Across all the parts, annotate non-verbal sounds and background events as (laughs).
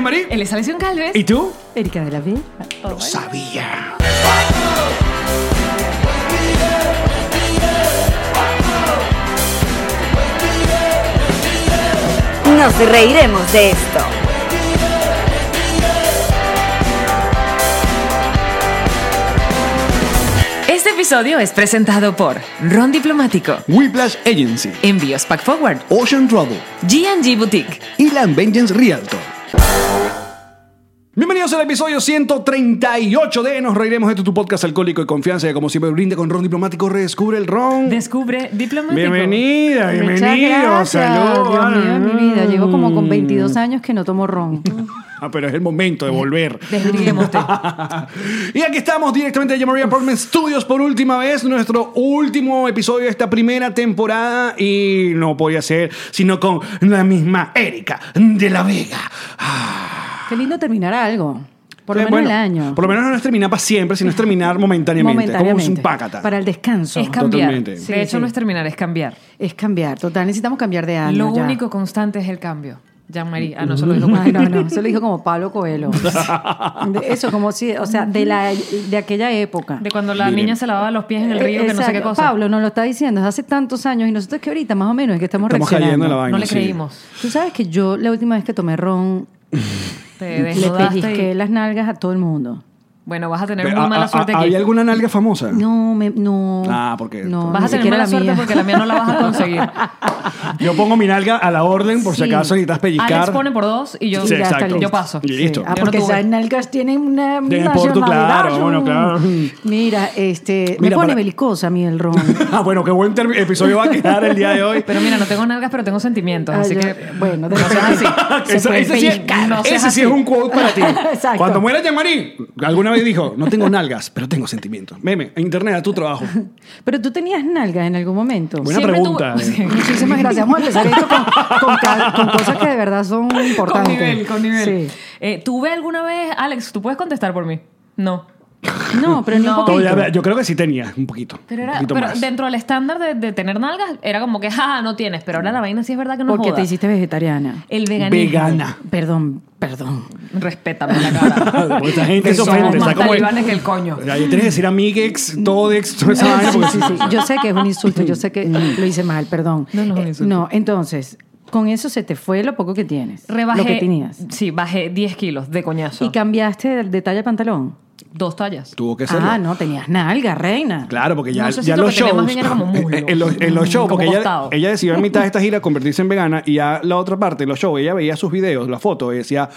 Ella es Marí. Él es Alessio Calves. ¿Y tú? Erika de la V. Lo sabía. Nos reiremos de esto. Este episodio es presentado por Ron Diplomático, Whiplash Agency. Envíos Pack Forward, Ocean Travel. G&G Boutique. Y Land Vengeance Realtor. Bienvenidos al episodio 138 de Nos Reiremos de tu podcast alcohólico y confianza que como siempre brinda con ron diplomático redescubre el ron. Descubre Diplomático. Bienvenida, bienvenido. Saludos. Dios mío, en mi vida. Llevo como con 22 años que no tomo ron. (laughs) Ah, pero es el momento de volver. (laughs) Y aquí estamos directamente de Maria Apartment Studios por última vez, nuestro último episodio de esta primera temporada y no podía ser sino con la misma Erika de la Vega. Ah. Qué lindo terminar algo. Por lo Eh, menos bueno, el año. Por lo menos no es terminar para siempre, sino es terminar momentáneamente. (laughs) Momentáneamente. Como un pácata. Para el descanso. Es cambiar. Totalmente. De Sí, hecho, sí. no es terminar, es cambiar. Es cambiar. Total, necesitamos cambiar de año. Lo ya. único constante es el cambio. Jean-Marie. Ah, no, solo dijo Ay, no, no, eso lo dijo como Pablo Coelho. (laughs) Eso, como si, o sea, de, la, de aquella época. De cuando la Miren. niña se lavaba los pies en el río, que no sé qué Exacto. cosa. Pablo nos lo está diciendo desde hace tantos años y nosotros que ahorita más o menos es que estamos, Estamos reaccionando. cayendo en la vaina. no le sí. creímos. Tú sabes que yo la última vez que tomé ron (laughs) Te le pellizqué las nalgas a todo el mundo. Bueno, vas a tener Ve, muy mala a- suerte a- aquí. ¿Hay alguna nalga famosa? No, me, no. Ah, porque- no, Vas a tener mala la suerte mía. porque la mía no la vas a conseguir. (laughs) Yo pongo mi nalga a la orden por si Sí. acaso necesitas pellizcar. Alex pone por dos y yo, Sí, Y ya está yo paso. Y listo. Ah, Yo no porque esas nalgas tienen una Tienen porto, nacionalidad. claro, bueno, claro. Mira, este, Mira, me pone para- belicosa a mí el ron. (laughs) Ah, bueno, qué buen episodio va a quedar el día de hoy. Pero mira, no tengo nalgas, pero tengo sentimientos. Ah, así que. bueno, de no seas así. (laughs) Se Ese- sí, es, sí un quote para ti. Exacto. Cuando muera Jean-Marie, alguna vez dijo, no tengo nalgas, pero tengo sentimientos. Meme, en internet a tu trabajo. (laughs) Pero tú tenías nalgas en algún momento. Buena Siempre pregunta. tuve- (laughs) Sí. Muchísimas gracias. Vamos a empezar esto con, con ca- con cosas que de verdad son Con importantes. nivel, con nivel. Sí. Eh, ¿Tuve alguna vez, Alex, tú puedes contestar por mí? No. No, pero ni un No. poquito. Todavía- yo creo que sí tenía, un poquito. Pero, un era, poquito pero más. dentro del estándar de, de tener nalgas, era como que, jaja, no tienes. Pero ahora la vaina sí es verdad que no Porque joda. te hiciste vegetariana. El veganismo. Vegana. Perdón, perdón. Respétame la cara. (laughs) Porque esta gente Que se somos ofende. más como. talibanes que el coño. O sea, ahí tienes que decir amiguex, todex, toda esa vaina. Sí, porque- sí, sí. Yo sé que es un insulto, yo sé que lo hice mal, perdón. No, no es un Eh, insulto. No, entonces, con eso se te fue lo poco que tienes. Rebajé. Lo que tenías. Sí, bajé 10 kilos de coñazo. ¿Y cambiaste de, de talla de pantalón? Dos tallas. Tuvo que serlo. Ah, no, tenías nalga, reina. Claro, porque ya, No sé si ya lo los que shows. más bien era como (laughs) muslo. en, los, en los shows, porque ella, ella decidió en mitad de esta gira convertirse en vegana y ya la otra parte, los shows, ella veía sus videos, las fotos, y decía,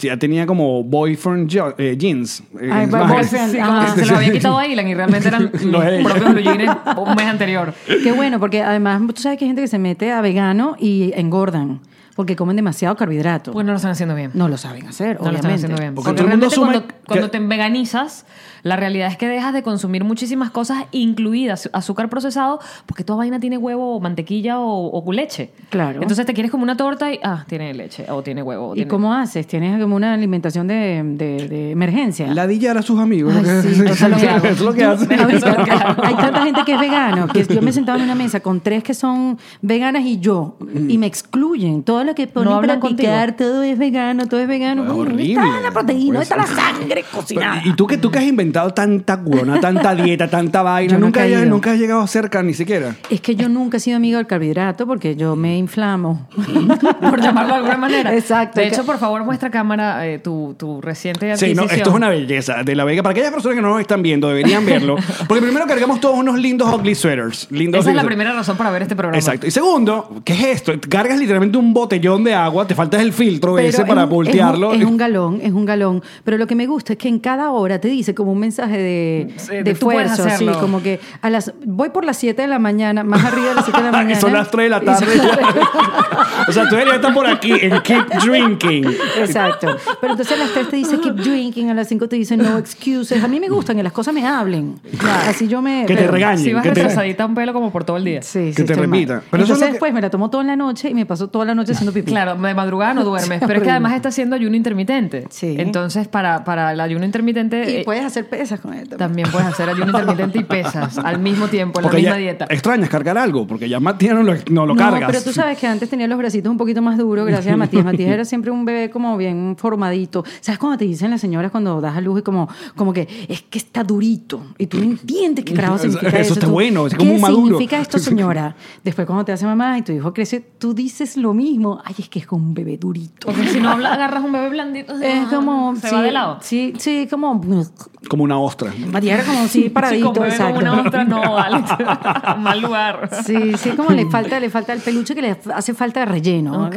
ya tenía como boyfriend jo- eh, jeans. eh, Ay, boyfriend. Sí, Ah. se lo había quitado a Ilan y realmente eran (laughs) propios blue jeans un mes anterior. (laughs) Qué bueno, porque además tú sabes que hay gente que se mete a vegano y engordan porque comen demasiado carbohidrato. Pues no lo están haciendo bien. no lo saben hacer, No lo están obviamente. haciendo bien. Porque Porque, todo el mundo realmente asume cuando, cuando te veganizas, la realidad es que dejas de consumir muchísimas cosas, incluidas azúcar procesado, porque toda vaina tiene huevo, o mantequilla o, o leche. Claro. Entonces te quieres como una torta y, ah, tiene leche, o tiene huevo. o ¿Y tiene- cómo haces? ¿Tienes como una alimentación de, de- de emergencia? Ladillar a sus amigos. Ay, sí, es lo que hago. es lo que hace. Ahorita, Eso es lo que hago. (laughs) hay tanta gente que es vegano que yo me sentaba en una mesa con tres que son veganas y yo y me excluyen todo lo que ponen hablan para picar todo es vegano todo es vegano Es ¿Dónde horrible. está la proteína Pues- ¿dónde está la sangre cocinada ¿Y tú que, tú que has inventado tanta guona, tanta dieta, tanta vaina? Yo no he nunca, has llegado cerca ni siquiera. es que yo nunca he sido amigo del carbohidrato porque yo me inflamo (laughs) por llamarlo de alguna manera. Exacto. De hecho, por favor, muestra cámara eh, tu, tu reciente Sí, adquisición. no, esto es una belleza de la Vega. Para aquellas personas que no nos están viendo, deberían verlo. Porque primero cargamos todos unos lindos ugly sweaters. Lindos Esa es la primera razón para ver este programa. Exacto. Y segundo, ¿qué es esto? Cargas literalmente un bote botellón de agua, te falta el filtro Pero ese es para un- es un- voltearlo. Es un, galón, es un galón. Pero lo que me gusta es que en cada hora te dice como un mensaje de, Sí, de de esfuerzo, así, como que a las voy por las 7 de la mañana, más arriba de las 7 de la (laughs) mañana. Son las 3 de la tarde. (laughs) o sea, tú deberías estar por aquí en Keep Drinking. Exacto. Pero entonces a las 3 te dice keep drinking, a las 5 te dice no excuses. A mí me gustan que las cosas me hablen. Así yo me... Que te regañen. Si vas que te- retrasadita un pelo como por todo el día. Sí, sí, Que te repita. Pero eso es Entonces que- después me la tomo toda la noche y me paso toda la noche haciendo pipí. Claro, de madrugada no duermes, (laughs) pero es que además está haciendo ayuno intermitente. Sí. Entonces, para, para el ayuno intermitente Y eh, puedes hacer pesas con él también. también puedes hacer ayuno intermitente y pesas al mismo tiempo, en la misma dieta. extrañas cargar algo, porque ya Matías no lo, no lo no, cargas. pero tú sabes que antes tenía los bracitos un poquito más duros gracias a (laughs) Matías. Matías era siempre un bebé como bien formadito. ¿Sabes cuando te dicen las señoras cuando das a luz y como, como que es que está durito? Y tú no entiendes qué carajo (laughs) Eso- significa eso eso. está Tú, bueno, es ¿Qué como un maduro. significa esto, (laughs) señora? Después cuando te hace mamá y tu hijo crece, tú dices lo mismo. Ay, es que es como un bebé durito. Porque si no habla- agarras un bebé blandito, Es como... se sí, va de lado. Sí, sí, como... Como una ostra. Matías era como así Sí, paradito, como bebé exacto. como una otra, no, (laughs) vale. (laughs) Mal lugar. Sí, sí, como le falta, le falta el peluche que le hace falta de relleno.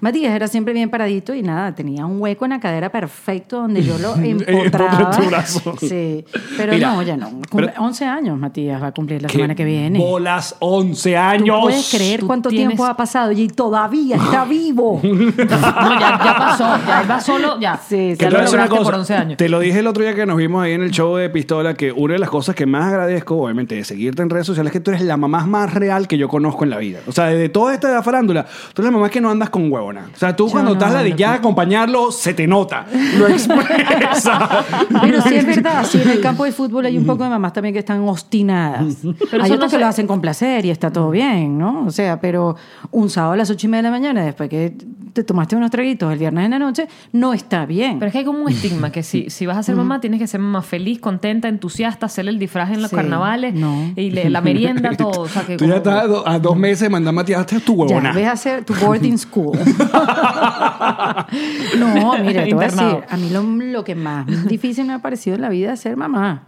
Matías era siempre bien paradito y nada, tenía un hueco en la cadera perfecto donde yo lo (laughs) Empotra empotraba. tu brazo. Sí, pero Mira, no, ya no. Cumple- pero- 11 años Matías va a cumplir la ¿Qué semana que viene. Bolas, 11 ¿Tú años. puedes creer Tú cuánto tienes- tiempo ha pasado y todavía está vivo? No, ya, ya pasó, ya va solo, ya. Sí, sí, ya lo lograste cosa, por 11 años. Te lo dije el otro día que nos vimos ahí en el show de Pistola, que una de las cosas que más agradezco, obviamente, de seguirte en redes sociales, es que tú eres la mamá más real que yo conozco en la vida. O sea, de toda esta farándula, tú eres la mamá que no andas con huevona. O sea, tú Yo cuando no estás ando ladillada a acompañarlo, se te nota. Lo (laughs) expresa. Pero sí es verdad, sí, en el campo de fútbol hay un poco de mamás también que están obstinadas. Pero hay otras no que se- lo hacen con placer y está todo bien, ¿no? O sea, pero un sábado a las ocho y media de la mañana, después que te tomaste unos traguitos el viernes en la noche, no está bien. Pero es que hay como un estigma que si, si vas a ser mamá, tienes que ser mamá feliz, contenta, entusiasta, hacer el disfraz en los Sí, carnavales no. y le- la merienda, (laughs) todo. O sea, que Tú ya estás a, do- a dos meses de mandar a Matías, "Hazte tu ya, huevona. ves a hacer tu boarding school. (laughs) no, mira, te voy a decir, a mí lo, lo que más difícil me ha parecido en la vida es ser mamá.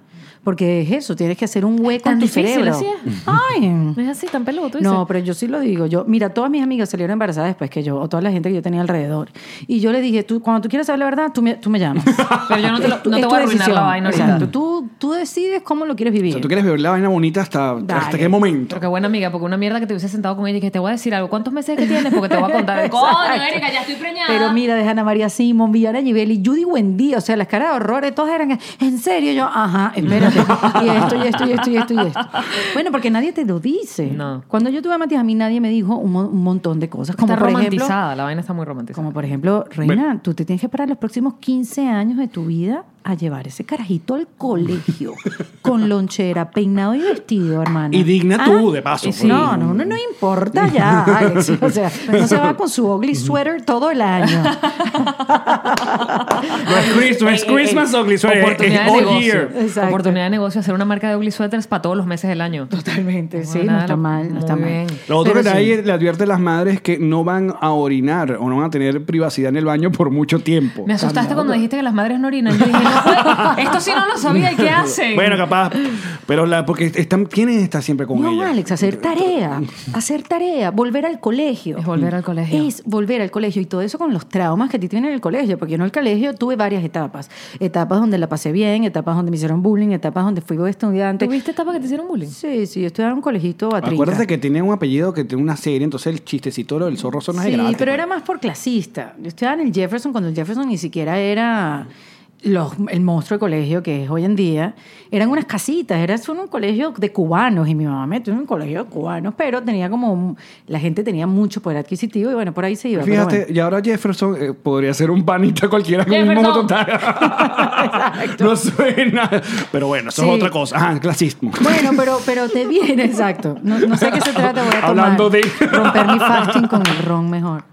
Porque es eso, tienes que hacer un hueco ¿Tan en tu difícil cerebro. así es? Ay, No es así tan peludo, tú dices. No, pero yo sí lo digo. Yo, mira, todas mis amigas salieron embarazadas después que yo, o toda la gente que yo tenía alrededor. Y yo le dije, tú, cuando tú quieras saber la verdad, tú me, tú me llamas. (laughs) Pero yo no te, lo- no Es te tu voy a arruinar decisión. la vaina ahorita. Tú, tú decides cómo lo quieres vivir. O sea, tú quieres vivir la vaina bonita hasta, hasta qué momento. Pero qué buena amiga, porque una mierda que te hubiese sentado con ella y que te voy a decir algo. ¿Cuántos meses que tienes? Porque te voy a contar. (laughs) Coño, Erika, ya estoy preñada. Pero mira, de Ana María Simón, Villana Givelli, Judy Buendía, o sea, las caras de horrores, todas eran, en serio, yo, ajá, espérate, y esto, y esto, y esto, y esto, y esto. Bueno, porque nadie te lo dice. No. Cuando yo tuve a Matías, a mí nadie me dijo un, mo- un montón de cosas, como está por ejemplo, la vaina está muy romantizada. como por ejemplo, Reina, tú te tienes que parar los próximos 15 años de tu vida a llevar ese carajito al colegio, con lonchera, peinado y vestido, hermana. Y digna Ah, tú, de paso. sí. No, no, no, no importa ya, Alex. O sea, no se va con su ugly sweater todo el año. No es, Chris- no es Eh, eh, Christmas ugly sweater, Oportunidad es de negocio. year. Exacto. Oportunidad de negocio, hacer una marca de ugly sweaters para todos los meses del año. Totalmente, sí, Bueno, no está mal, no está mal. bien. Lo otro Pero que sí. le advierte a las madres que no van a orinar o no van a tener privacidad en el baño por mucho tiempo. Me asustaste cuando dijiste que las madres no orinan. Yo dije, no, pues, (laughs) esto sí no lo sabía. ¿Y qué hacen? Bueno, capaz. Pero la, porque están, quieren estar siempre con No, ella. Alex, hacer tarea, hacer tarea, volver al colegio. Es volver al colegio. Es volver al colegio y todo eso con los traumas que a ti tienen en el colegio, porque yo en el colegio tuve varias etapas. Etapas donde la pasé bien, etapas donde me hicieron bullying, etapas donde fui estudiante. ¿Tuviste etapa que te hicieron bullying? Sí, sí, yo estudiaba en un colegito a Acuérdate que tiene un apellido que tiene una serie, entonces el chistecito del zorro son Sí, gratis, pero era más por clasista. Yo estudiaba en el Jefferson cuando el Jefferson ni siquiera era los- el monstruo de colegio que es hoy en día. Eran unas casitas, era un colegio de cubanos y mi mamá me metió en un colegio de cubanos, pero tenía como, un- la gente tenía mucho poder adquisitivo y bueno, por ahí se iba. Fíjate, bueno. y ahora Jefferson eh, podría ser un panita cualquiera con un total. (laughs) (laughs) no suena. Pero bueno, eso Sí. es otra cosa. Ajá, clasismo. Bueno, pero, pero te viene, exacto. No, no sé qué se trata, voy a (laughs) tomar, Hablando de- romper mi fasting con el ron mejor.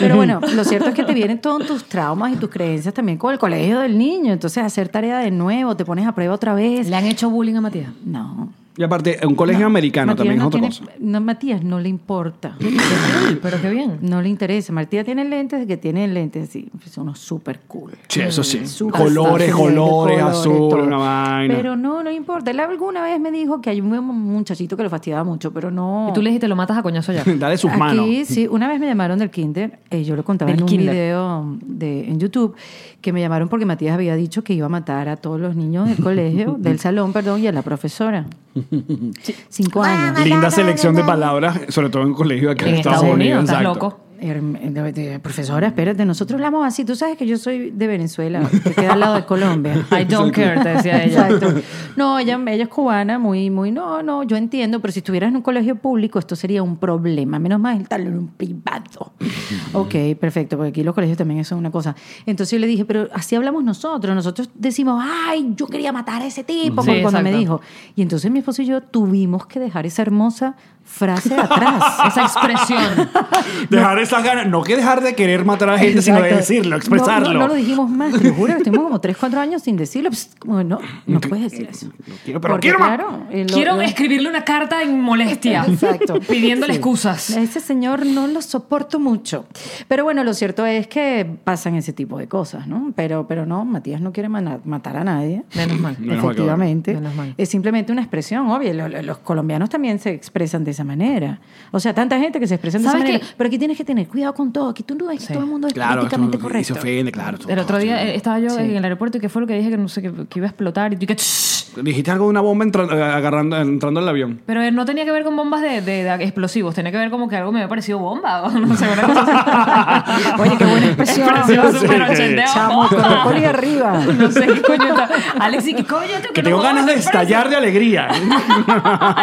Pero bueno, lo cierto es que te vienen todos tus traumas y tus creencias también con el colegio del niño. Entonces, hacer tarea de nuevo, te pones a prueba otra vez. ¿Le han hecho bullying a Matías? No, Y aparte, un colegio americano Matías también no es otra tiene- cosa. No, Matías no le importa. (laughs) Pero qué bien. No le interesa. Matías tiene lentes de que tiene lentes, sí. Son unos súper cool. Sí, eso sí. Súper Colores, colores, azul, una vaina. Pero no, no importa. Él alguna vez me dijo que hay un muchachito que lo fastidiaba mucho, pero no. Y tú le dijiste, lo matas a coñazo ya. (laughs) Dale sus Aquí, manos. sí, una vez me llamaron del kinder, eh, yo lo contaba Del en un kinder. video de, en YouTube, que me llamaron porque Matías había dicho que iba a matar a todos los niños del colegio, (laughs) del salón, perdón, y a la profesora. Cinco años. Linda selección de palabras, sobre todo en colegio acá en, En Estados Unidos, estás exacto. loco. Profesora, espérate, nosotros hablamos así. Tú sabes que yo soy de Venezuela, que queda al lado de Colombia. (laughs) I don't care, te decía ella. Exacto. No, ella, ella es cubana, muy, muy, no, no, yo entiendo, pero si estuvieras en un colegio público, esto sería un problema. Menos mal estar en un privado. (laughs) ok, perfecto, porque aquí los colegios también es una cosa. Entonces yo le dije, pero así hablamos nosotros. Nosotros decimos, ay, yo quería matar a ese tipo, Sí, cuando me dijo. Y entonces mi esposo y yo tuvimos que dejar esa hermosa frase atrás. Esa expresión. (laughs) Dejar esas ganas, no que dejar de querer matar a la gente, sino de Exacto. decirlo, No, expresarlo. No, no lo dijimos más, te lo juro, estuvimos como 3, 4 años sin decirlo. Pues, como, no, no puedes decir eso. quiero, pero Porque, quiero más. claro, eh, lo- Quiero lo- escribirle una carta en molestia. Exacto. (laughs) Pidiéndole Sí. excusas. A ese señor no lo soporto mucho. Pero bueno, lo cierto es que pasan ese tipo de cosas, ¿no? Pero, pero no, Matías no quiere matar a nadie. Menos mal. Efectivamente. Menos mal. Es simplemente una expresión, obvio. Lo- lo- Los, colombianos también se expresan de esa manera. O sea, tanta gente que se expresa de esa ¿Sabes manera. qué? Pero aquí tienes que tener cuidado con todo. Aquí tú no ves que Sí. todo el mundo es Claro, políticamente esto- y correcto. se ofende, claro. El otro día eh, estaba yo Sí. en el aeropuerto y que fue lo que dije que no sé que, que iba a explotar y tú que "Shh". Dijiste algo de una bomba entra- eh, agarrando, entrando al avión. pero eh, no tenía que ver con bombas de, de- de explosivos, tenía que ver como que algo me había parecido bomba (laughs) no sé, una cosa así. Oye, qué buena expresión. Expresión súper sí. ochenteo, Chamo, brócoli arriba. (laughs) No sé qué coño está. Alex, ¿y qué coño? tú, Que no tengo jodas, ganas de ¿qué estallar de alegría. (laughs)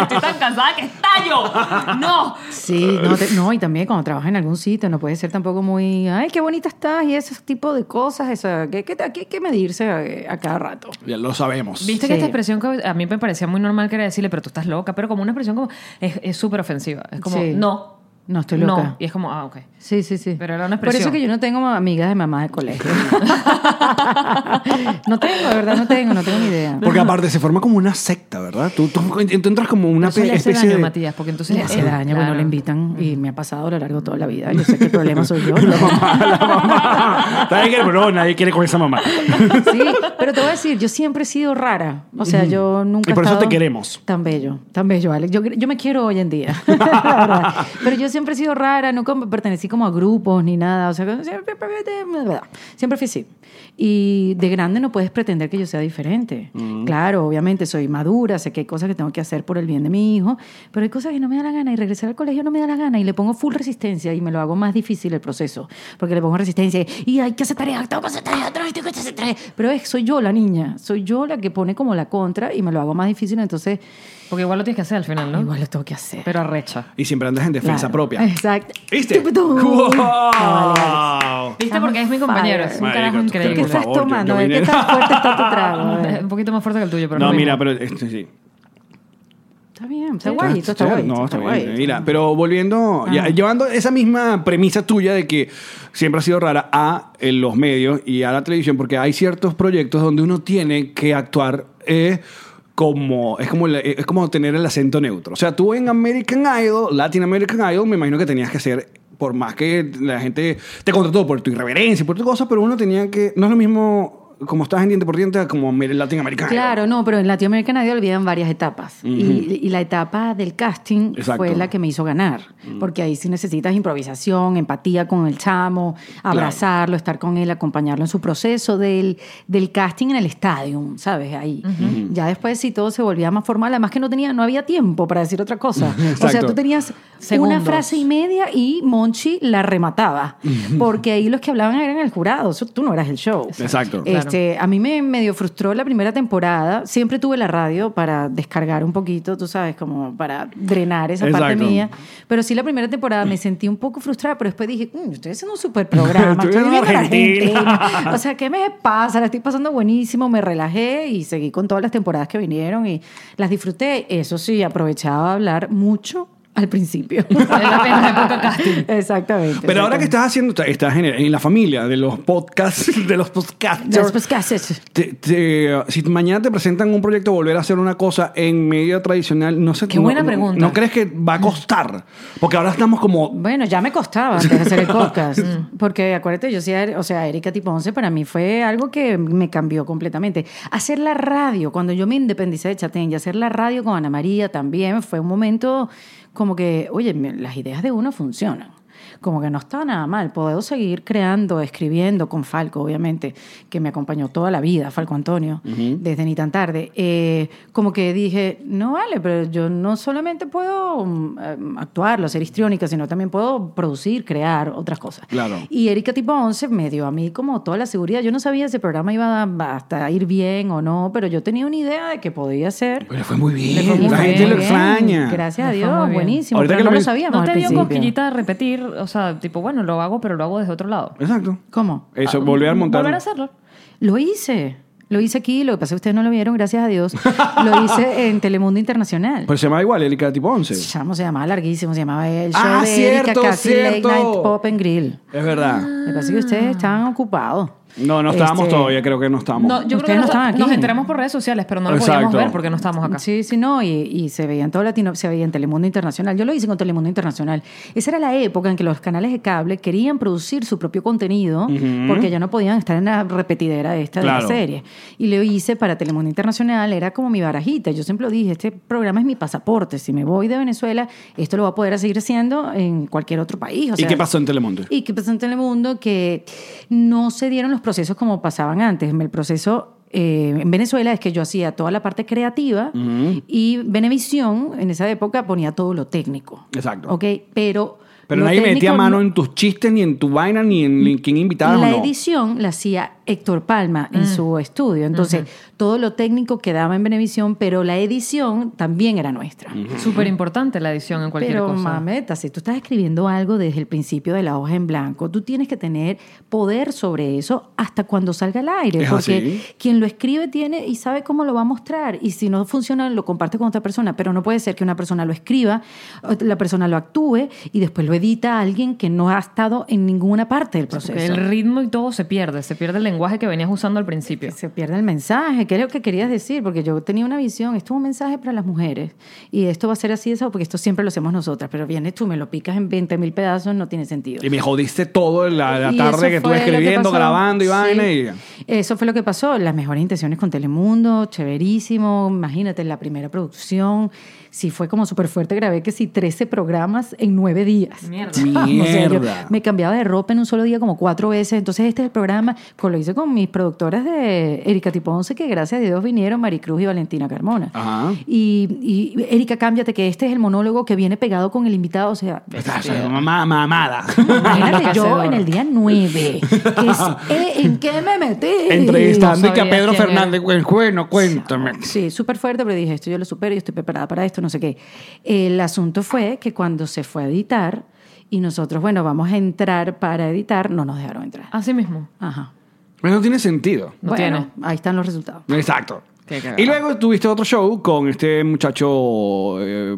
Estoy tan cansada que estallo. No. Sí, no, te- no, y también cuando trabajas en algún sitio no puede ser tampoco muy, ay, qué bonita estás y ese tipo de cosas, eso, que, que, que hay que medirse a, a cada rato. ya lo sabemos. Viste Sí. que esta expresión que a mí me parecía muy normal que era decirle, pero tú estás loca, pero como una expresión como es súper ofensiva. Es como, Sí. no. No, estoy loca. No. Y es como, ah, ok. Sí, sí, sí. Pero era una Por eso expresión. que yo no tengo amigas de mamás de colegio. (laughs) no tengo, de verdad, no tengo, no tengo ni idea. Porque aparte se forma como una secta, ¿verdad? Tú, tú, tú entras como una Eso le hace especie daño, de... Matías, porque entonces... Le hace daño, claro. bueno, le invitan y me ha pasado a lo largo de toda la vida. Yo sé que el problema soy yo. (laughs) la mamá. ¿Sabes qué? Pero no, nadie quiere con esa mamá. Sí, pero te voy a decir, yo siempre he sido rara. O sea, yo nunca Y por he eso te queremos. Tan bello, tan bello, Alex. Yo, yo me quiero hoy en día, (laughs) la verdad. Pero yo siempre he sido rara, nunca pertenecí como a grupos ni nada. O sea, siempre, siempre fui así. Y de grande no puedes pretender que yo sea diferente. Claro, obviamente soy madura, sé que hay cosas que tengo que hacer por el bien de mi hijo, pero hay cosas que no me da la gana y regresar al colegio no me da la gana y le pongo full resistencia y me lo hago más difícil el proceso, porque le pongo resistencia y hay que hacer tarea, tengo que hacer tarea, tengo que hacer. Pero es, soy yo la niña, soy yo la que pone como la contra y me lo hago más difícil, entonces Porque igual lo tienes que hacer al final, ¿no? igual lo tengo que hacer. Pero arrecha. Y siempre andas en defensa Claro. propia. Exacto. ¿Viste? Tuputú. ¡Wow! No, vale, Alex. ¿Viste? Porque es mi compañero. Es un Marico, carajo tú- ¿Qué increíble. estás favor, yo- tomando? yo vine- ¿Qué tan fuerte está tu trago? (laughs) A ver. Un poquito más fuerte que el tuyo, pero No, lo mira, mismo. pero este, sí. Está bien, está guayito, está guayito. No, está bien. guayito. Mira, pero volviendo, ya- Ajá. llevando esa misma premisa tuya de que siempre ha sido rara a eh, los medios y a la televisión, porque hay ciertos proyectos donde uno tiene que actuar eh, como es como es como tener el acento neutro. O sea, tú en American Idol, Latin American Idol, me imagino que tenías que ser por más que la gente te contrató por tu irreverencia, por tu cosa, pero uno tenía que no es lo mismo como estás en diente por diente a como Latin American Idol. Claro, no, pero en Latinoamérica nadie olvidan varias etapas. y, y la etapa del casting Exacto. fue la que me hizo ganar. Porque ahí sí necesitas improvisación, empatía con el chamo, abrazarlo, estar con él, acompañarlo en su proceso del, del casting en el estadio, ¿sabes? Ahí. Ya después sí todo se volvía más formal. Además que no tenía, no había tiempo para decir otra cosa. (laughs) O sea, tú tenías Segundos. una frase y media y Monchi la remataba. Porque ahí los que hablaban eran el jurado. Eso, tú no eras el show. Exacto. Este, a mí me medio frustró la primera temporada. Siempre tuve la radio para descargar un poquito, tú sabes, como para drenar esa parte Exacto. mía. Pero sí, la primera temporada me sentí un poco frustrada, pero después dije, "Mm, estoy haciendo un super programa, (laughs) Estoy estoy en viviendo en Argentina". (laughs) Argentina. O sea, ¿qué me pasa? La estoy pasando buenísimo, me relajé y seguí con todas las temporadas que vinieron y las disfruté. Eso sí, aprovechaba a hablar mucho al principio. (laughs) Exactamente. Pero ahora que estás haciendo, estás en, en la familia de los podcasts, (laughs) de los podcasters. Los podcasts. te- te- si mañana te presentan un proyecto volver a hacer una cosa en medio tradicional, no sé Qué no- buena no- pregunta. ¿No crees que va a costar? Porque ahora estamos como Bueno, ya me costaba antes de hacer el podcast. (laughs) porque acuérdate, yo sí, o sea, Erika Tipo 11 para mí fue algo que me cambió completamente. Hacer la radio, cuando yo me independicé de Chatén y hacer la radio con Ana María también fue un momento como que, oye, las ideas de uno funcionan. Como que no está nada mal. Puedo seguir creando, escribiendo con Falco, obviamente, que me acompañó toda la vida, Falco Antonio, desde ni tan tarde. Eh, como que dije, no vale, pero yo no solamente puedo mm, eh, actuar, hacer histriónica, sino también puedo producir, crear otras cosas. Claro. Y Erika Tipo 11 me dio a mí como toda la seguridad. Yo no sabía si el programa iba a, hasta ir bien o no, pero yo tenía una idea de que podía ser. Le fue muy bien. fue muy la gente lo extraña. Gracias a Dios, buenísimo. Ahorita pero que no lo lo sabíamos ¿No te dio principio. cosquillita de repetir? O sea, tipo, bueno, lo hago, pero lo hago desde otro lado. Exacto. ¿Cómo? Eso, volver a montar. Volver a hacerlo. Lo hice. Lo hice aquí, lo que pasa es que ustedes no lo vieron, gracias a Dios. (laughs) Lo hice en Telemundo Internacional. Pero se llama igual, Erika tipo 11. Chamo, se llamaba larguísimo, se llamaba el show Ah, de cierto, Erika, casi cierto. Late Night Pop and Grill. Es verdad. Me parece que ustedes estaban ocupados. No, no estábamos Este, todavía, creo que no estábamos. No, yo creo que no nos, estaban aquí. nos enteramos por redes sociales, pero no lo Exacto. podíamos ver porque no estábamos acá. Sí, sí, no, y, y se veía en todo Latino, se veía en Telemundo Internacional. Yo lo hice con Telemundo Internacional. Esa era la época en que los canales de cable querían producir su propio contenido porque ya no podían estar en la repetidera esta de la serie. Y lo hice para Telemundo Internacional, era como mi barajita. Yo siempre lo dije, este programa es mi pasaporte. Si me voy de Venezuela, esto lo voy a poder seguir haciendo en cualquier otro país. O ¿Y qué pasó en Telemundo? ¿Y qué pasó en Telemundo? Que no se dieron los procesos como pasaban antes. El proceso eh, en Venezuela es que yo hacía toda la parte creativa y Venevisión en esa época ponía todo lo técnico. Exacto. ¿Ok? Pero. Pero lo nadie metía mano no- en tus chistes, ni en tu vaina, ni en ni quién invitabas o la no. edición la hacía Héctor Palma en su estudio. Entonces, todo lo técnico quedaba en Venevisión, pero la edición también era nuestra. Súper importante la edición en cualquier Pero, cosa. mameta, si tú estás escribiendo algo desde el principio de la hoja en blanco, tú tienes que tener poder sobre eso hasta cuando salga al aire. Es porque así. quien lo escribe tiene y sabe cómo lo va a mostrar. Y si no funciona, lo comparte con otra persona. Pero no puede ser que una persona lo escriba, la persona lo actúe y después lo edita a alguien que no ha estado en ninguna parte del Porque proceso. el ritmo y todo se pierde, se pierde el lenguaje que venías usando al principio. Se pierde el mensaje, ¿qué es lo que querías decir? Porque yo tenía una visión, esto es un mensaje para las mujeres y esto va a ser así, eso, porque esto siempre lo hacemos nosotras, pero vienes tú, me lo picas en 20 mil pedazos, no tiene sentido. Y me jodiste todo la, la tarde que estuve que escribiendo, pasó. grabando y Sí. vaina. Y... Eso fue lo que pasó. Las mejores intenciones con Telemundo, chéverísimo. Imagínate, la primera producción. Sí, fue como súper fuerte. Grabé que sí, 13 programas en 9 días. Mierda. (laughs) O sea, yo Mierda. me cambiaba de ropa en un solo día como cuatro veces. Entonces, este es el programa. con- Lo hice con mis productoras de Erika Tipo 11, que gracias a Dios vinieron, Maricruz y Valentina Carmona. Ajá. Y, y Erika, cámbiate, que este es el monólogo que viene pegado con el invitado. O sea, Estás mamá, mamada. Imagínate yo en el día 9. que es, eh, ¿En qué me metí? Entrevistando No y que a Pedro. Fernández. Bueno, Bueno, cuéntame. Sí, súper fuerte, pero dije, esto yo lo supero, yo estoy preparada para esto, no sé qué. El asunto fue que cuando se fue a editar y nosotros, bueno, vamos a entrar para editar, no nos dejaron entrar. Así mismo. Ajá. Pero no tiene sentido. No bueno, tiene. ahí están los resultados. Exacto. Y luego tuviste otro show con este muchacho eh,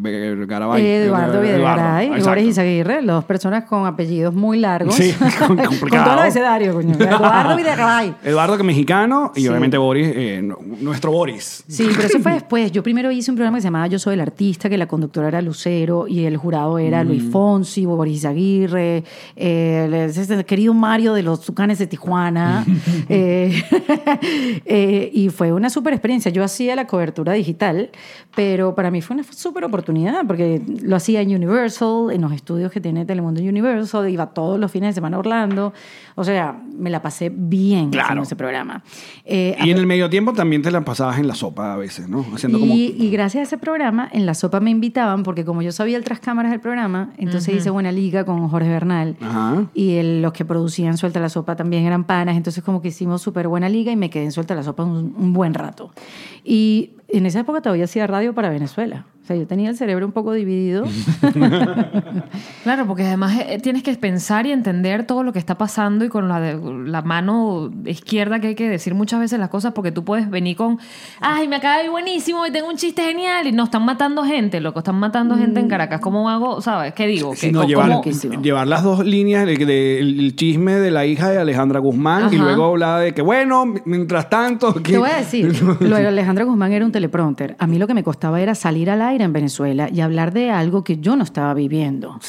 Garabay. Eduardo Videgaray. Boris Izaguirre, dos personas con apellidos muy largos. Sí, (laughs) con complicado. todo el abecedario, coño. Eduardo Videgaray. (laughs) Eduardo que es mexicano y Sí. obviamente Boris, eh, nuestro Boris. Sí, pero eso (laughs) fue después. Yo primero hice un programa que se llamaba Yo Soy el Artista, que la conductora era Lucero y el jurado era Luis Fonsi, Boris Izaguirre, eh, el, querido Mario de los Tucanes de Tijuana. eh, y fue una súper experiencia. Yo hacía la cobertura digital, pero para mí fue una súper oportunidad porque lo hacía en Universal, en los estudios que tiene Telemundo Universal, iba todos los fines de semana a Orlando. O sea, me la pasé bien Claro. haciendo ese programa. Eh, Y en el medio tiempo también te la pasabas en la sopa a veces, ¿no? Haciendo como... y, y gracias a ese programa, en la sopa me invitaban, porque como yo sabía el tras cámaras del programa, entonces hice buena liga con Jorge Bernal. Ajá. Y el- los que producían Suelta la Sopa también eran panas, entonces como que hicimos súper buena liga y me quedé en Suelta la Sopa un, un buen rato. Y en esa época todavía hacía radio para Venezuela. O sea, yo tenía el cerebro un poco dividido. (laughs) Claro, porque además eh, tienes que pensar y entender todo lo que está pasando y con la, de- la mano izquierda que hay que decir muchas veces las cosas porque tú puedes venir con, ay, me acaba de ir buenísimo y tengo un chiste genial y no, están matando gente, loco, están matando gente en Caracas. ¿Cómo hago? ¿Sabes? ¿Qué digo? Sí, ¿Qué- no, cómo- llevar, las dos líneas del de, el chisme de la hija de Alejandra Guzmán y luego hablar de que, bueno, mientras tanto... que- Te voy a decir, (laughs) lo de Alejandra Guzmán era un teleprompter. A mí lo que me costaba era salir al aire en Venezuela y hablar de algo que yo no estaba viviendo.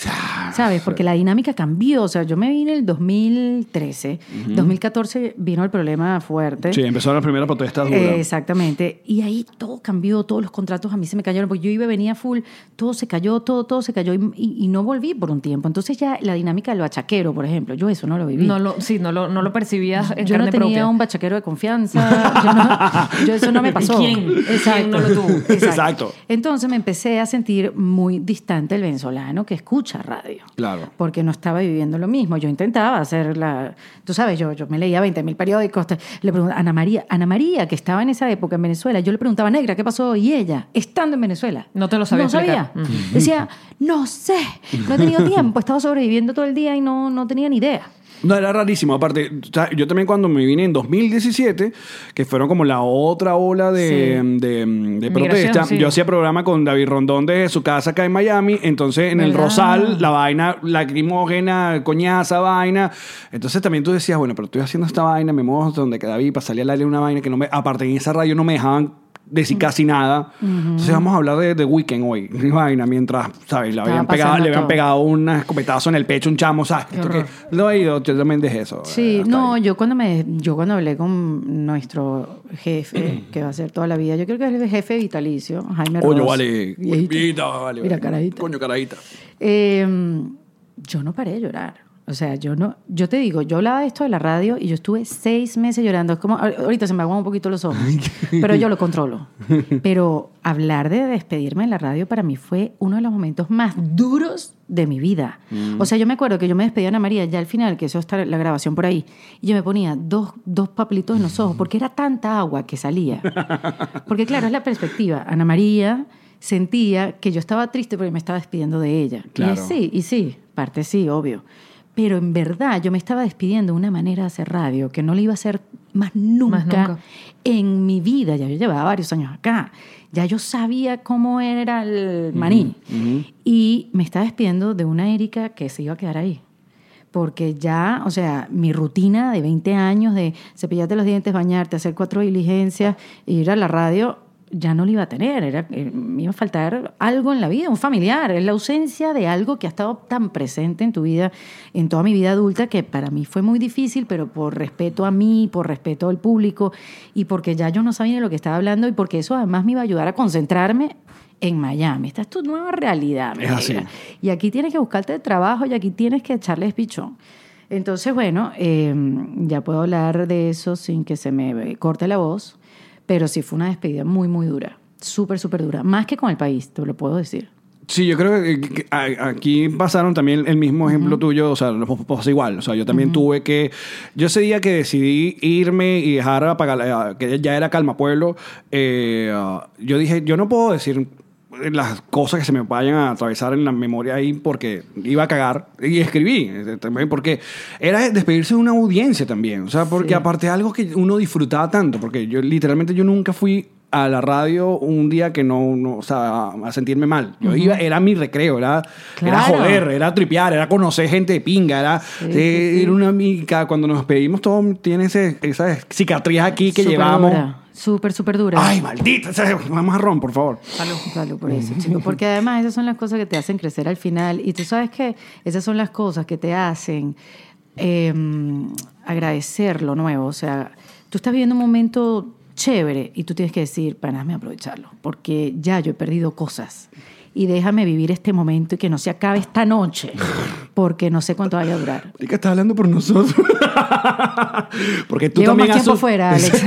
¿Sabes? Porque la dinámica cambió. O sea, yo me vine en el 2013. 2014 vino el problema fuerte. Sí, empezaron las primeras protestas duras. Eh, exactamente. Y ahí todo cambió, todos los contratos a mí se me cayeron, porque yo iba, venía full, todo se cayó, todo, todo se cayó y, y- y no volví por un tiempo. Entonces ya la dinámica del bachaquero, por ejemplo, yo eso no lo viví. No lo, sí, no lo, no lo percibías en yo no tenía propia. un bachaquero de confianza. Yo, no- yo eso no me (laughs) pasó. ¿Quién? ¿Quién no lo tuvo? (laughs) Exacto. Entonces me empecé a sentir muy distante del venezolano que escucha radio. Claro. Porque no estaba viviendo lo mismo. Yo intentaba hacer la... Tú sabes, yo, yo me leía 20 mil periódicos. Le preguntaba Ana María, Ana María, que estaba en esa época en Venezuela, yo le preguntaba, Negra, ¿qué pasó? Y ella, estando en Venezuela. No te lo sabía No sabía. Decía, no sé, no he tenido (laughs) tiempo, he estado sobreviviendo todo el día y no, no tenía ni idea. No, era rarísimo. Aparte, o sea, yo también cuando me vine en 2017, que fueron como la otra ola de, Sí. de, protesta, sí. yo hacía programa con David Rondón desde su casa acá en Miami. Entonces, en el. Rosal, la vaina lacrimógena, coñaza, vaina. Entonces, también tú decías, bueno, pero estoy haciendo esta vaina, me muevo donde que David para salir al aire una vaina que no me. Aparte, en esa radio no me dejaban decir casi nada. Entonces vamos a hablar de The Weeknd hoy. (laughs) Vaina, mientras, ¿sabes? Le habían, pegado, le habían pegado un escopetazo en el pecho, un chamo, ¿sabes? Esto que- lo he ido, yo también dejé eso. Sí, hasta no, ahí. yo cuando me, yo cuando hablé con nuestro jefe, (clears throat) que va a ser toda la vida, yo creo que es el jefe vitalicio, Jaime Coño, vale. viejito. Vale. Mira, carajita. Coño, carajita. Eh, yo no paré de llorar. O sea, yo no, yo te digo, yo hablaba de esto de la radio y yo estuve seis meses llorando. Es como, ahorita se me aguan un poquito los ojos, pero yo lo controlo. (laughs) Pero hablar de despedirme en la radio para mí fue uno de los momentos más duros de mi vida. O sea, yo me acuerdo que yo me despedía de Ana María ya al final, que eso está la grabación por ahí, y yo me ponía dos, dos papelitos en los ojos, porque era tanta agua que salía. (laughs) Porque claro, es la perspectiva. Ana María sentía que yo estaba triste porque me estaba despidiendo de ella. Claro. Y sí, y sí, parte sí, obvio. Pero en verdad yo me estaba despidiendo de una manera de hacer radio que no le iba a hacer más nunca, Más nunca. en mi vida. Ya yo llevaba varios años acá. Ya yo sabía cómo era el maní. Y me estaba despidiendo de una Erika que se iba a quedar ahí. Porque ya, o sea, mi rutina de 20 años de cepillarte los dientes, bañarte, hacer cuatro diligencias, ir a la radio, ya no lo iba a tener. Era, eh, me iba a faltar algo en la vida, un familiar. Es la ausencia de algo que ha estado tan presente en tu vida, en toda mi vida adulta, que para mí fue muy difícil, pero por respeto a mí, por respeto al público y porque ya yo no sabía de lo que estaba hablando y porque eso además me iba a ayudar a concentrarme en Miami. Esta es tu nueva realidad. mi Es así. Y aquí tienes que buscarte trabajo y aquí tienes que echarles pichón. Entonces, bueno, eh, ya puedo hablar de eso sin que se me corte la voz, pero sí fue una despedida muy, muy dura. Súper, súper dura. Más que con el país, te lo puedo decir. Sí, yo creo que, aquí pasaron también el mismo ejemplo tuyo, o sea, nos pasa igual. O sea, yo también tuve que. Yo ese día que decidí irme y dejar a pagar, eh, que ya era Calma Pueblo, eh, yo dije, yo no puedo decir las cosas que se me vayan a atravesar en la memoria ahí porque iba a cagar y escribí eh, también porque era despedirse de una audiencia también o sea porque Sí. aparte de algo que uno disfrutaba tanto porque yo literalmente yo nunca fui a la radio un día que no, no o sea, a sentirme mal. Yo iba, era mi recreo, era, era joder, era tripear, era conocer gente de pinga, era, eh, era una amiga. Cuando nos despedimos, todo tiene ese- esa cicatriz aquí que llevamos. dura, Súper, súper dura. Ay, maldita. Vamos a ron, por favor. Salud por eso, chico. Porque además esas son las cosas que te hacen crecer al final. Y tú sabes que esas son las cosas que te hacen eh, agradecer lo nuevo. O sea, tú estás viviendo un momento chévere y tú tienes que decir, para nada, aprovecharlo. Porque ya yo he perdido cosas. Y déjame vivir este momento y que no se acabe esta noche. (laughs) Porque no sé cuánto vaya a durar. (laughs) ¿Y que estás hablando por nosotros? (laughs) Porque tú Llevo también más tiempo fuera, (laughs) Alex.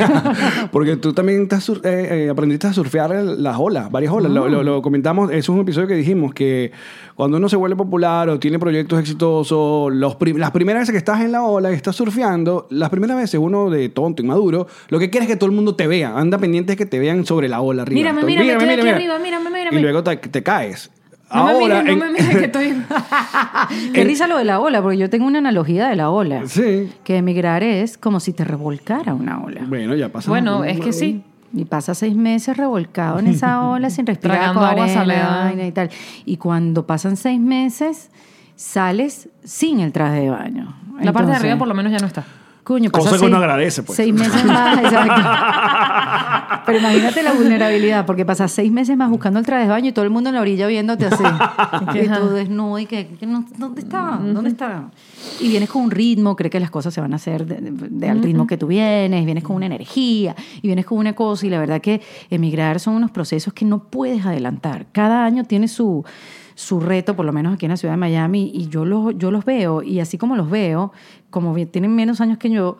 Porque tú también estás eh, eh, aprendiste a surfear las olas, varias olas. Lo, lo- lo comentamos, eso es un episodio que dijimos que cuando uno se vuelve popular o tiene proyectos exitosos, los prim- las primeras veces que estás en la ola y estás surfeando, las primeras veces uno de tonto, inmaduro, lo que quiere es que todo el mundo te vea. Anda pendiente de que te vean sobre la ola arriba. Mírame, Entonces, mírame, estoy aquí arriba, mírame, mírame. Y luego te, te caes. No me Ahora, mires, no en- me mires que estoy... (laughs) Qué En- risa lo de la ola, porque yo tengo una analogía de la ola. Sí. Que emigrar es como si te revolcara una ola. Bueno, ya pasa. Bueno, es que sí. Y pasa seis meses revolcado en esa (laughs) ola sin respirar Tragando con agua salada. y tal. Y cuando pasan seis meses, sales sin el traje de baño. La parte de arriba por lo menos ya no está. Coño, Cosa que uno seis- agradece, pues. Seis meses más, (laughs) exacto. Pero imagínate la vulnerabilidad, porque pasas seis meses más buscando el traje de baño y todo el mundo en la orilla viéndote así. (laughs) y tú desnudo y que, que no- ¿dónde está? ¿Dónde está? Y vienes con un ritmo, cree que las cosas se van a hacer de- de- de- al ritmo que tú vienes, vienes con una energía y vienes con una cosa y la verdad que emigrar son unos procesos que no puedes adelantar. Cada año tiene su su reto, por lo menos aquí en la ciudad de Miami, y yo los, yo los veo, y así como los veo, como tienen menos años que yo,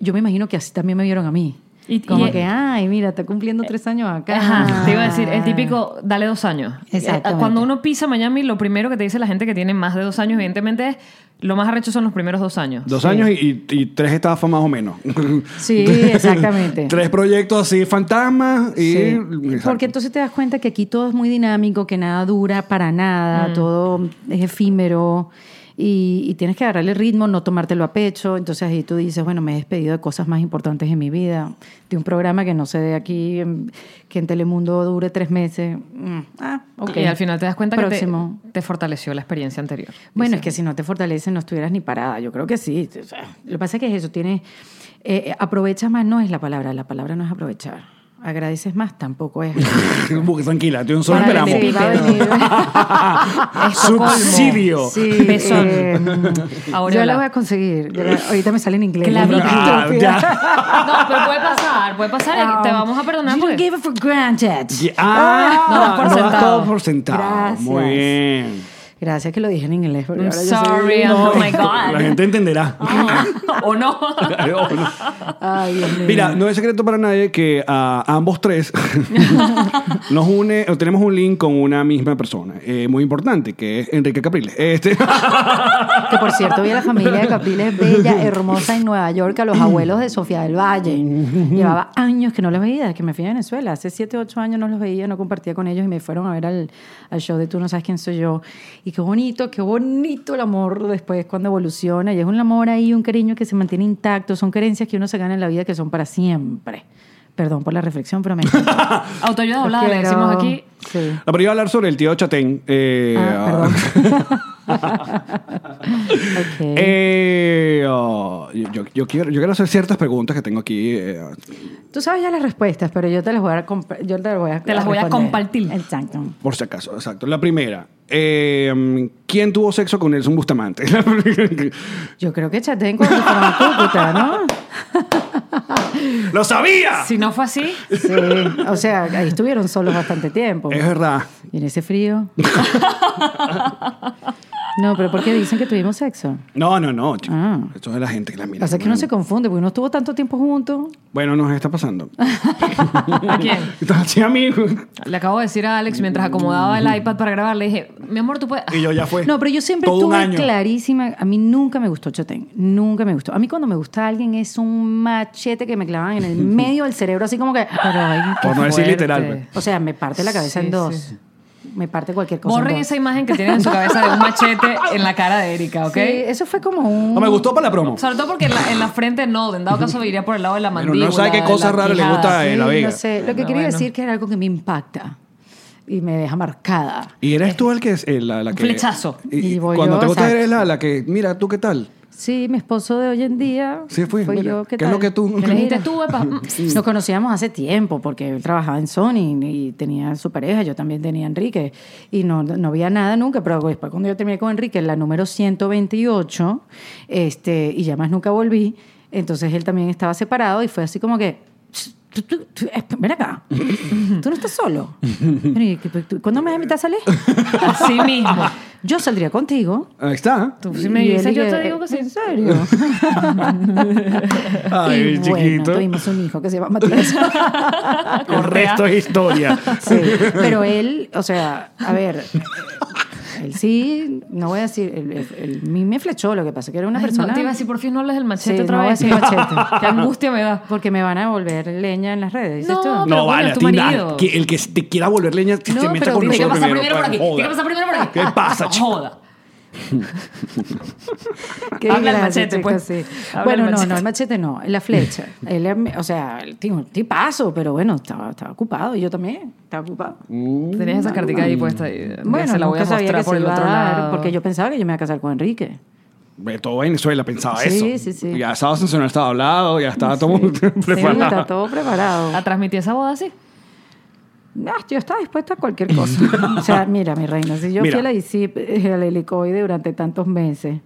yo me imagino que así también me vieron a mí. Y- como y- que, ay, mira, está cumpliendo tres años acá. Ajá, te iba a decir, el típico, dale dos años. Eh, Cuando uno pisa Miami, lo primero que te dice la gente que tiene más de dos años, evidentemente, es lo más arrecho son los primeros dos años. Dos años y, y- y tres estafas más o menos. Sí, (laughs) exactamente. tres proyectos así, fantasmas y... Sí. Exacto. Porque entonces te das cuenta que aquí todo es muy dinámico, que nada dura para nada, todo es efímero y, y tienes que agarrarle ritmo, no tomártelo a pecho. Entonces ahí tú dices, bueno, me he despedido de cosas más importantes en mi vida, de un programa que no sé de aquí, en- que en Telemundo dure tres meses. Mm, Ah, ok. Y al final te das cuenta Próximo. que te, te fortaleció la experiencia anterior. Bueno, es que si no te fortalece no estuvieras ni parada. Yo creo que sí. O sea, lo que pasa es que es eso, tienes... eh, aprovechas más no es la palabra, la palabra no es aprovechar. Agradeces más tampoco es... (laughs) Tranquila, tú solo Para- esperamos. (laughs) Subsidio. Sí, Besón. eh, yo la voy a conseguir. La- ahorita me sale en inglés. Clavito. Ah. (laughs) No, pero puede pasar, puede pasar. y te vamos a perdonar You porque... give it for granted. Ya- Ah, No das por no das sentado. todo por sentado. Gracias. Muy bien. Gracias que lo dije en inglés. porque I'm ahora yo soy- sorry, oh my La God. gente entenderá. (laughs) ¿O no? Oh, no. Ay, Dios mío. Mira, no es secreto para nadie que a ambos tres (laughs) nos une, o tenemos un link con una misma persona, eh, muy importante, que es Enrique Capriles. Este, (laughs) Que por cierto, vi a la familia de Capriles bella, hermosa en Nueva York, a los abuelos de Sofía del Valle. Llevaba años que no los veía, desde que me fui a Venezuela. Hace 7, 8 años no los veía, no compartía con ellos y me fueron a ver al, al show de Tú no sabes quién soy yo. Y qué bonito, qué bonito el amor después cuando evoluciona. Y es un amor ahí, un cariño que se mantiene intacto. Son creencias que uno se gana en la vida que son para siempre. Perdón por la reflexión, pero me. (laughs) Autoayuda Los doblada, le decimos aquí. Sí. No, pero iba a hablar sobre el tío Chatén. eh, Ah, ah, (laughs) Ok. eh, oh, yo, yo- quiero, yo quiero hacer ciertas preguntas que tengo aquí. eh, Tú sabes ya las respuestas, pero yo te las voy a, comp- yo te las voy a, Te las voy a compartir. Exacto. por si acaso, exacto. La primera. Eh, ¿Quién tuvo sexo con Nelson Bustamante? (laughs) Yo creo que Chatén cuando se fueron a Cúcuta, ¿no? ¡Lo sabía! Si no fue así, Sí. O sea, ahí estuvieron solos bastante tiempo. Es verdad. Y en ese frío. (laughs) No, pero ¿por qué dicen que tuvimos sexo? No, no, no. chico. Ah. Esto es de la gente que la mira. Pasa que uno se confunde, porque uno estuvo tanto tiempo juntos. Bueno, nos está pasando. (laughs) ¿a quién? Entonces, sí, amigo. Le acabo de decir a Alex mientras acomodaba el iPad para grabar, le dije, mi amor, tú puedes... Y yo ya fue. No, pero yo siempre Todo un tuve año. clarísima. A mí nunca me gustó Chatén. Nunca me gustó. A mí cuando me gusta alguien es un machete que me clavan en el (laughs) medio del cerebro, así como que. Pero, ay, qué Por no decir fuerte. literal, pues. O sea, me parte la cabeza Sí, en dos. sí. Me parte cualquier cosa. en Borren esa imagen que tienen en su cabeza de un machete en la cara de Erika, ¿ok? Sí, eso fue como un. No me gustó para la promo. Sobre todo porque en la, en la frente no, en dado caso iría por el lado de la mandíbula. no sabe qué de cosa la rara le gusta en La Vega. No sé. Lo que Pero quería bueno. decir que era algo que me impacta y me deja marcada. Y eres tú el que es eh, la, la que. flechazo. Y, y Y voy cuando yo, te gusta exacto. eres la, la que, mira, ¿tú qué tal? Sí, mi esposo de hoy en día. Sí, fui. Fui mira, yo. ¿Qué, ¿Qué tal? es lo que tú.? Que dijiste tú, epa. (laughs) mm, Nos conocíamos hace tiempo porque él trabajaba en Sony y tenía su pareja, yo también tenía a Enrique y no, no había nada nunca, pero después cuando yo terminé con Enrique, en la número 128, este, y ya más nunca volví, entonces él también estaba separado y fue así como que... "Tú- tú- tú- ven acá, tú no estás solo. Ven, ¿y qué- ¿Cuándo me vas a invitar a salir? Así mismo. Yo saldría contigo. Ahí está. Tú si me dices, yo te digo que sí. ¿En (laughs) serio? Ay, y bueno, chiquito. tuvimos un hijo que se llama Matías. (laughs) El resto es historia. Sí, pero él, o sea, a ver, él sí, no voy a decir, él, él- él- a mí me flechó, lo que pasa que era una Ay, persona... No, te iba a decir, por fin no hables del machete Sí, otra no voy a vez. decir machete. (laughs) Qué angustia me da. Porque me van a volver leña en las redes, dices No, tú. pero No, bueno, vale, a tu ti nada. marido. Que El que te quiera volver leña, te, No, te meta pero con que nosotros pasar primero. primero por aquí. Que pasar primero por aquí. ¿Qué pasa, (laughs) chico? joda. (laughs) Qué Habla el machete, pues. sí. Bueno, el no, machete. no, el machete no, la flecha. Él, o sea, el tipazo, pero bueno, estaba, estaba ocupado y yo también estaba ocupado. Tenías esa cartica ahí puesta. Y, Bueno, se la voy a mostrar que por el otro dar, lado. porque yo pensaba que yo me iba a casar con Enrique. Todo Venezuela pensaba Sí, eso. sí, sí. Ya estaba sensacional, estaba hablado, ya estaba todo Sí, (laughs) está preparado. todo preparado. ¿A transmitir esa boda así? Ah, yo estaba dispuesta a cualquier cosa. (laughs) o sea, mira, mi reina, si yo Mira. fui a la ICIP, eh, helicoide durante tantos meses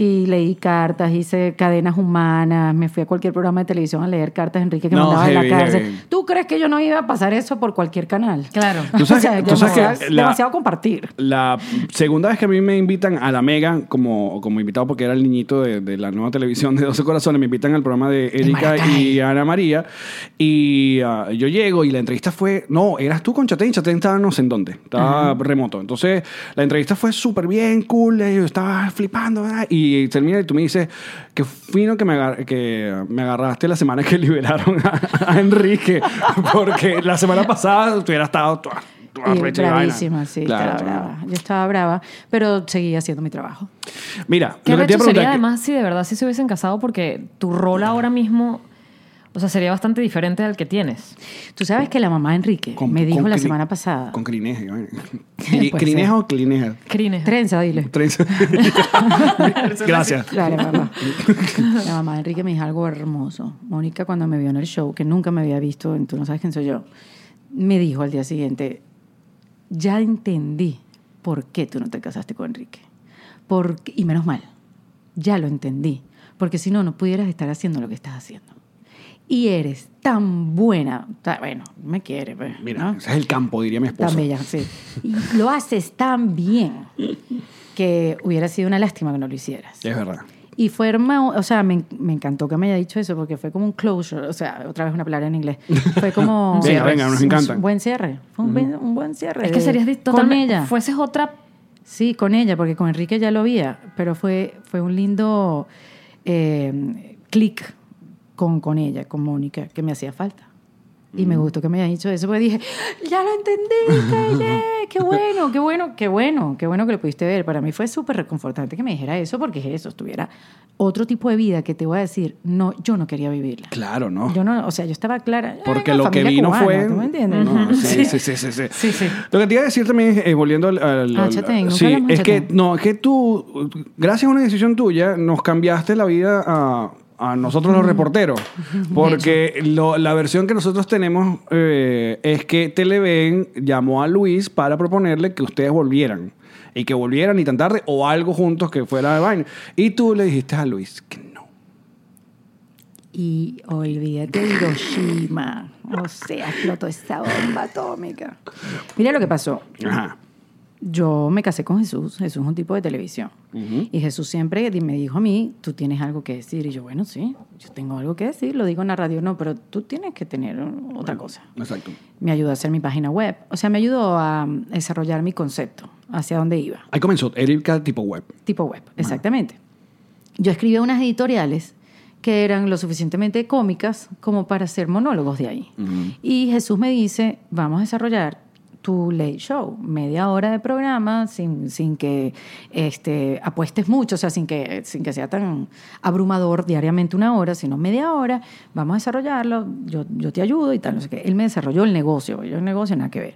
y leí cartas, hice cadenas humanas, me fui a cualquier programa de televisión a leer cartas de Enrique que No, mandaba de heavy, la cárcel. heavy. ¿Tú crees que yo no iba a pasar eso por cualquier canal? Claro. (laughs) Tú sabes o sea, que- tú sabes que demasiado, la- demasiado compartir. La segunda vez que a mí me invitan a la Mega como, como invitado, porque era el niñito de, de la nueva televisión de 12 Corazones, me invitan al programa de Erika y Ana María. Y ah, yo llego y la entrevista fue. No, eras tú con Chatén. Chatén estaba no sé en dónde, estaba remoto. Entonces la entrevista fue súper bien, cool. eh, Yo estaba flipando, ¿verdad? Y termina y tú me dices que fino que me, agar- que me agarraste la semana que (laughs) liberaron a, a Enrique, porque la semana pasada tú hubieras estado. vaina. bravísima, sí, Claro, estaba claro. brava. Yo estaba brava, pero seguía haciendo mi trabajo. Mira, ¿Qué lo que te sería que- además si de verdad sí se hubiesen casado? Porque tu rol ahora mismo, o sea, sería bastante diferente al que tienes. Tú sabes que la mamá de Enrique con- me dijo la semana pasada. Con crineja. (laughs) ¿Crineja o clineja? Crines. Trenza, dile. Trenza. (laughs) (laughs) Gracias. Dale, mamá. La mamá de Enrique me dijo algo hermoso. Mónica, cuando me vio en el show, que nunca me había visto, en Tú no sabes quién soy yo, me dijo al día siguiente, ya entendí por qué tú no te casaste con Enrique. Porque, y menos mal, ya lo entendí. Porque si no, no pudieras estar haciendo lo que estás haciendo. Y eres tan buena. Bueno, me quiere, pues, Mira, ¿no? ese es el campo, diría mi esposa. Tan bella, sí. Y lo haces tan bien que hubiera sido una lástima que no lo hicieras. Es verdad. Y fue hermoso, o sea, me, me encantó que me haya dicho eso porque fue como un closure, o sea, otra vez una palabra en inglés. Fue como... (laughs) Un cierre. Venga, nos un encantan. buen cierre, fue un, buen, un buen cierre. Es que serías di- con totalmente... ella. Fueses otra... Sí, con ella, porque con Enrique ya lo había, pero fue, fue un lindo eh, clic con, con ella, con Mónica, que me hacía falta. Y me gustó que me haya dicho eso, porque dije, ya lo entendí, Calle, (laughs) qué bueno, qué bueno, qué bueno, qué bueno que lo pudiste ver. Para mí fue súper reconfortante que me dijera eso, porque es eso, estuviera otro tipo de vida que te voy a decir, no, yo no quería vivirla. Claro, ¿no? Yo no, o sea, yo estaba clara. Porque lo que vino cubana, fue. ¿tú me entiendes? No, (laughs) sí, sí, sí, sí, sí. Sí, sí. Lo que te iba a decir también, eh, volviendo al. al- sí, es que, no, es que tú, gracias a una decisión tuya, nos cambiaste la vida a, a nosotros los reporteros. (laughs) Porque lo- la versión que nosotros tenemos eh, es que Televen llamó a Luis para proponerle que ustedes volvieran. Y que volvieran ni tan tarde o algo juntos que fuera de vaina. Y tú le dijiste a Luis que no. Y olvídate de Hiroshima. O sea, explotó esa bomba atómica. Mira lo que pasó. Ajá. Yo me casé con Jesús. Jesús es un tipo de televisión. Y Jesús siempre me dijo a mí, tú tienes algo que decir. Y yo, bueno, sí, yo tengo algo que decir. Lo digo en la radio, no, pero tú tienes que tener otra cosa. Exacto. Me ayudó a hacer mi página web. O sea, me ayudó a mm, desarrollar mi concepto, hacia dónde iba. Ahí comenzó, Erika tipo web. Tipo web, exactamente. Yo escribía unas editoriales que eran lo suficientemente cómicas como para hacer monólogos de ahí. Y Jesús me dice, vamos a desarrollar tu late show, media hora de programa sin, sin que este, apuestes mucho, o sea, sin que, sin que sea tan abrumador diariamente una hora, sino media hora, vamos a desarrollarlo, yo, yo te ayudo y tal, no sé qué. Él me desarrolló el negocio, yo el negocio nada que ver.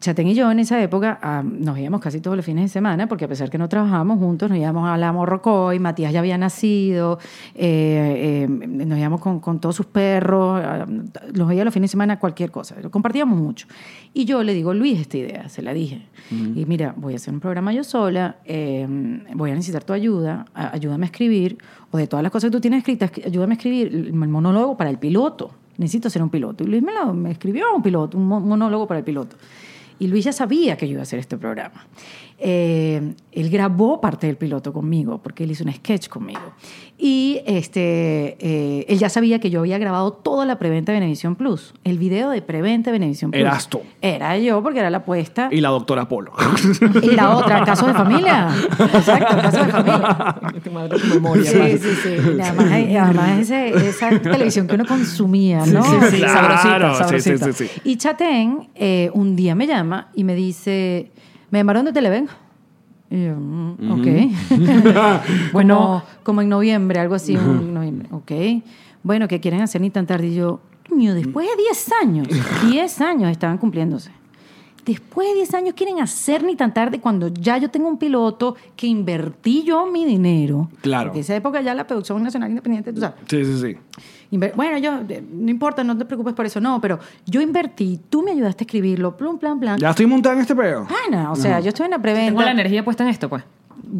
Chatén y yo en esa época ah, nos íbamos casi todos los fines de semana, porque a pesar que no trabajábamos juntos, nos íbamos a la Morrocoy, Matías ya había nacido, eh, eh, nos íbamos con, con todos sus perros, ah, los veía los fines de semana, cualquier cosa, lo compartíamos mucho. Y yo le digo, Luis, esta idea, se la dije. Y mira, voy a hacer un programa yo sola, eh, voy a necesitar tu ayuda, ayúdame a escribir, o de todas las cosas que tú tienes escritas, ayúdame a escribir el monólogo para el piloto. Necesito hacer un piloto. Y Luis me, lo, me escribió un piloto, un mo- monólogo para el piloto. Y Luis ya sabía que yo iba a hacer este programa. Eh, él grabó parte del piloto conmigo, porque él hizo un sketch conmigo. Y este, eh, él ya sabía que yo había grabado toda la preventa de Venevisión Plus. El video de preventa de Venevisión Plus. Eras tú. Era yo, porque era la apuesta. Y la doctora Polo. Y la otra, caso de familia. Exacto, caso de familia. Madre, memoria. Sí, sí, sí. Y Además, además ese- esa televisión que uno consumía, ¿no? sí, sí. Claro, sabrosita, sí, sí, sabrosita. sí, sí. Y Chatén eh, un día me llama y me dice, ¿me llamaron de Televen? Y yo, mm, ok. (laughs) bueno, como en noviembre, algo así, en noviembre. Ok. Bueno, ¿qué quieren hacer ni tan tarde? Y yo, coño, después de 10 años, (laughs) 10 años estaban cumpliéndose. Después de 10 años quieren hacer ni tan tarde cuando ya yo tengo un piloto que invertí yo mi dinero. Claro. Porque esa época ya la producción nacional independiente, tú sabes. Sí, sí, sí. Inver- Bueno, yo, eh, no importa, no te preocupes por eso, no, pero yo invertí, tú me ayudaste a escribirlo, plum, plan, plan. Ya estoy montada en este peo. Pana, o sea, yo estoy en la Tengo la preventa. energía puesta en esto, pues.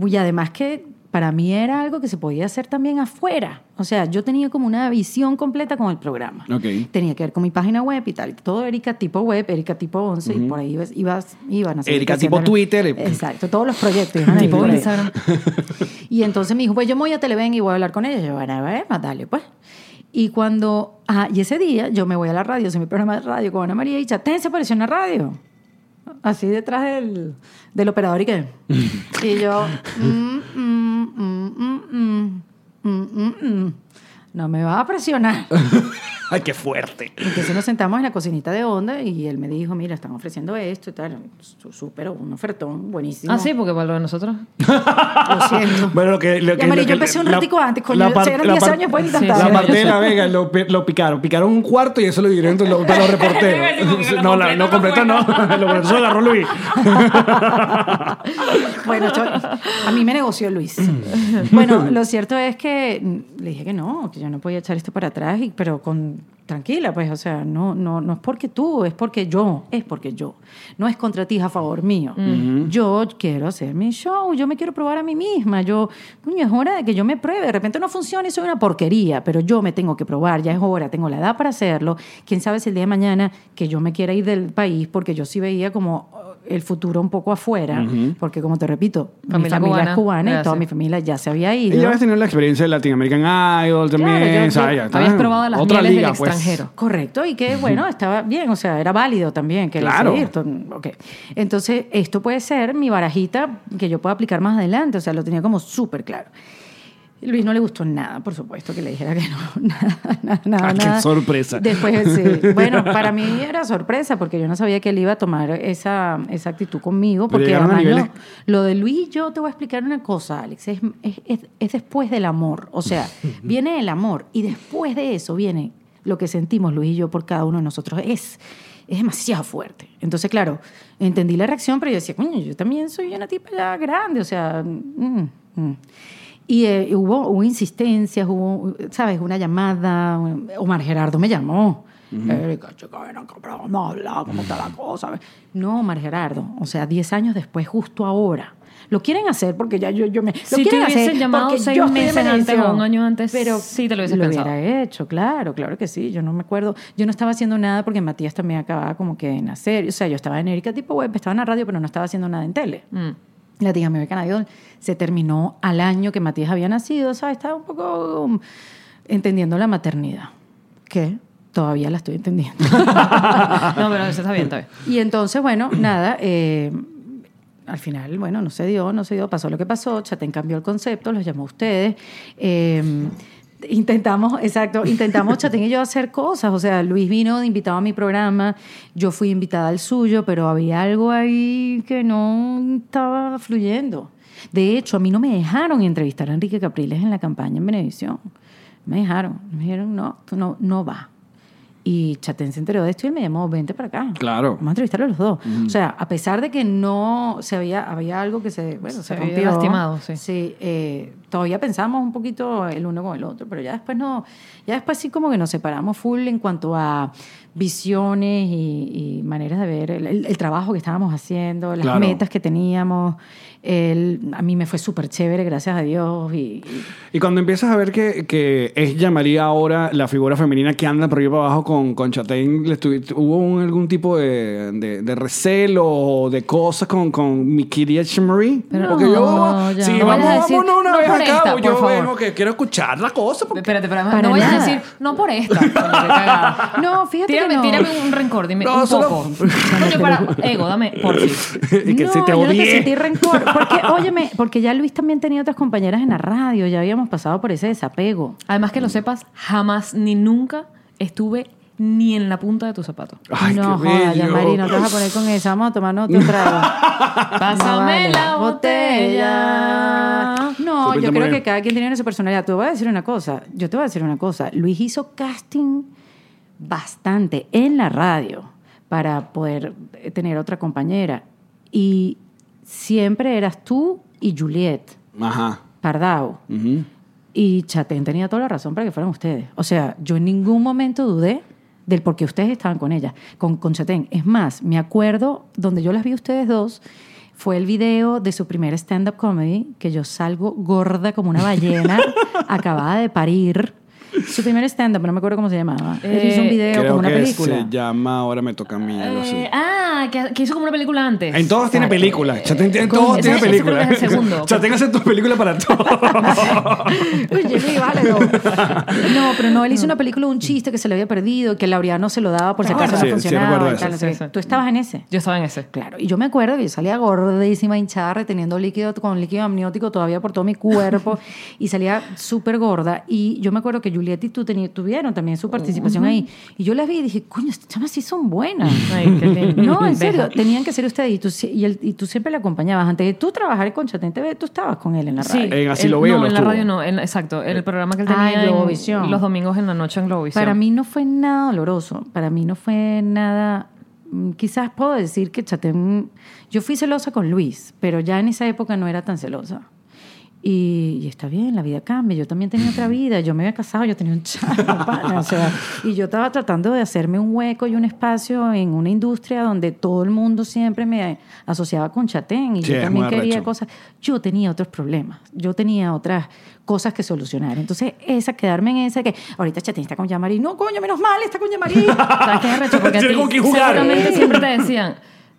Y además que para mí era algo que se podía hacer también afuera. O sea, yo tenía como una visión completa con el programa. Tenía que ver con mi página web y tal. Todo Erika tipo web, Erika tipo 11, y por ahí ibas, ibas, iban a seguir Erika tipo. Twitter. Exacto, todos los proyectos. (laughs) Tipo. Instagram. (laughs) Y entonces me dijo, pues yo me voy a Televen y voy a hablar con ella. Yo, bueno, a ver, más dale, pues. Y cuando, ah, y ese día yo me voy a la radio, hice mi programa de radio con Ana María y Chatén se apareció en la radio. Así detrás del, del operador y que. (laughs) y yo, mm, Mm mm mm, mm, mm, mm, no me vas a presionar. (laughs) (laughs) Ay, qué fuerte. Entonces nos sentamos en la cocinita de onda y él me dijo, mira, están ofreciendo esto y tal. Sú- Súper, un ofertón buenísimo. Ah, sí, porque para lo de nosotros. (laughs) Lo siento. Bueno, lo que. Lo que, amarillo, lo que- empecé un la- ratico antes, coño, la par- si eran la 10 par- años, pues Sí, tantas. sí. La parte de la Vega lo, pi- lo picaron. Picaron un cuarto y eso lo dieron entre los, (laughs) para los reporteros. no, la, no completo no. Lo completo se agarró Luis. bueno, esto- a mí me negoció Luis. bueno, lo cierto es que le dije que no, que yo no podía echar esto para atrás, y- pero con tranquila, pues, o sea, no, no, no es porque tú, es porque yo, es porque yo. No es contra ti, es a favor mío. Yo quiero hacer mi show, yo me quiero probar a mí misma, yo, coño, es hora de que yo me pruebe, de repente no funciona y soy una porquería, pero yo me tengo que probar, ya es hora, tengo la edad para hacerlo. Quién sabe si el día de mañana que yo me quiera ir del país, porque yo sí veía como el futuro un poco afuera, porque como te repito, mi Familia familia cubana, es cubana y toda mi familia ya se había Y ido. ya habías tenido la experiencia de Latin American Idol también. Claro, yo-. Ya está. Habías probado las Otra mieles liga, del pues. extranjero. Correcto, y que bueno, estaba bien, o sea, era válido también que Claro. seguir. to- ok. Entonces, esto puede ser mi barajita que yo pueda aplicar más adelante, o sea, lo tenía como súper claro. Luis no le gustó nada, por supuesto, que le dijera que no, (laughs) nada, nada, nada. Ah, qué sorpresa. Después, sí. (laughs) Bueno, para mí era sorpresa, porque yo no sabía que él iba a tomar esa, esa actitud conmigo, porque además niveles- lo de Luis, yo te voy a explicar una cosa, Alex, es, es, es- es después del amor, o sea, (laughs) viene el amor y después de eso viene lo que sentimos Luis y yo por cada uno de nosotros, es, es demasiado fuerte. Entonces, claro, entendí la reacción, pero yo decía, coño, yo también soy una tipa ya grande, o sea... mm, mm. Y eh, hubo, hubo insistencias, hubo, ¿sabes? Una llamada. Omar Gerardo me llamó. Erika, chica, ven acá, pero vamos a hablar, ¿cómo está la cosa? No, Omar Gerardo. O sea, 10 años después, justo ahora. Lo quieren hacer porque ya yo, yo me. Lo Si te quieren hubiesen hacer llamado seis meses antes o un año antes, pero sí te lo hubieses lo pensado. hubiera hecho, claro, claro que sí. Yo no me acuerdo. Yo no estaba haciendo nada porque Matías también acababa como que de nacer. O sea, yo estaba en Erika tipo web, estaba en la radio, pero no estaba haciendo nada en tele. Mm. Latin American Idol se terminó al año que Matías había nacido, ¿sabes? Estaba un poco um, entendiendo la maternidad, que todavía la estoy entendiendo. (laughs) No, pero eso está bien, está bien. y entonces, bueno, nada, eh, al final, bueno, no se dio, no se dio, pasó lo que pasó, Chatén cambió el concepto, los llamó a ustedes. eh, Intentamos, exacto, intentamos (laughs) Chatén y yo hacer cosas. O sea, Luis vino de invitado a mi programa, yo fui invitada al suyo, pero había algo ahí que no estaba fluyendo. De hecho, a mí no me dejaron entrevistar a Enrique Capriles en la campaña en Venevisión. Me dejaron, me dijeron, no, tú no, no va. Y Chatén se enteró de esto y me llamó, vente para acá. Claro. Vamos a entrevistarlo a los dos. O sea, a pesar de que no se había, había algo que se, bueno, se, Se había rompió. lastimado, sí. Sí, eh, todavía pensamos un poquito el uno con el otro, pero ya después no, ya después sí como que nos separamos full en cuanto a visiones y, y maneras de ver el, el- el trabajo que estábamos haciendo, las Claro. metas que teníamos. El- a mí me fue súper chévere, gracias a Dios. Y, y- Y cuando empiezas a ver que, que es Yamaría ahora la figura femenina que anda por y para abajo con, con Chatén, ¿le estu- ¿hubo un- algún tipo de, de, de recelo o de cosas con, con mi querida? Pero Porque no, yo, ya. sí, No vamos, vámonos una no vez por acá, esta, o por yo favor. vengo que quiero escuchar la cosa. Porque... Espérate, pero además Para no vayas a nada. decir, no por esta. (laughs) No, fíjate tírame, que no. tírame un rencor, dime No, un solo- poco. (laughs) Coño, para, ego, dame, por fin. y (laughs) que no, se te yo no te sentí rencor. Porque, óyeme, porque ya Luis también tenía otras compañeras en la radio, ya habíamos pasado por ese desapego. Además que lo sepas, jamás ni nunca estuve ni en la punta de tu zapato. Ay, no, qué joda, ya bello. Mari, no te vas a poner con esa. Vamos a tomar otro trago. (laughs) Pásame No vale. la botella. No, yo creo que cada quien tiene su personalidad. Te voy a decir una cosa. Yo te voy a decir una cosa. Luis hizo casting bastante en la radio para poder eh, tener otra compañera. Y siempre eras tú y Juliet Ajá. Pardao. Y Chatén tenía toda la razón para que fueran ustedes. O sea, yo en ningún momento dudé del por qué ustedes estaban con ella, con, con Chatén. Es más, me acuerdo donde yo las vi a ustedes dos, fue el video de su primer stand-up comedy, que yo salgo gorda como una ballena, (laughs) acabada de parir. Su primer stand-up, no me acuerdo cómo se llamaba. Él hizo un Eh, video Creo como una que película. se llama Ahora me toca a mí, algo así. Eh, ah, que, que hizo como una película antes. En todos tiene películas. Chatén tiene, Con- todos ese- tiene ese creo que es el segundo. (laughs) Chatén hace tu película para todos. (laughs) Oye, sí, vale, no. No, pero no, él hizo una película de un chiste que se le había perdido, que Laureano se lo daba por si acaso Sí, sí, no funcionaba. recuerdo y tal, eso. no sé Sí, qué. sí. Tú estabas en ese. Yo estaba en ese. Claro, y yo me acuerdo que yo salía gordísima, hinchada, reteniendo líquido con líquido amniótico todavía por todo mi cuerpo (laughs) y salía súper gorda. Y yo me acuerdo que Julieta y tú tuvieron también su participación ahí. Y yo las vi y dije, coño, estas chamas sí son buenas. Ay, qué lindo. (laughs) No, en serio, tenían que ser ustedes y tú, y, él- y tú siempre le acompañabas. Antes de tú trabajar con Chatén TV, tú estabas con él en la Sí, radio. En Así el- lo veo, No, en la radio no, en- exacto. En el programa que él Ah, tenía en en Globovisión. los domingos en la noche en Globovisión. Para mí no fue nada doloroso. Para mí no fue nada. mm, Quizás puedo decir que Chatén. Yo fui celosa con Luis, pero ya en esa época no era tan celosa. Y, y está bien, la vida cambia. Yo también tenía otra vida. Yo me había casado, yo tenía un chavo, (laughs) pana, o sea, y yo estaba tratando de hacerme un hueco y un espacio en una industria donde todo el mundo siempre me asociaba con Chatén. Y Sí, yo también quería arrecho. cosas. Yo tenía otros problemas. Yo tenía otras cosas que solucionar. Entonces, esa, quedarme en esa que ahorita Chatén está con Yamari. No, coño, menos mal, está con Yamari. (laughs) ¿Sabes qué es arrecho? Porque a ti quién jugar. seguramente siempre te decían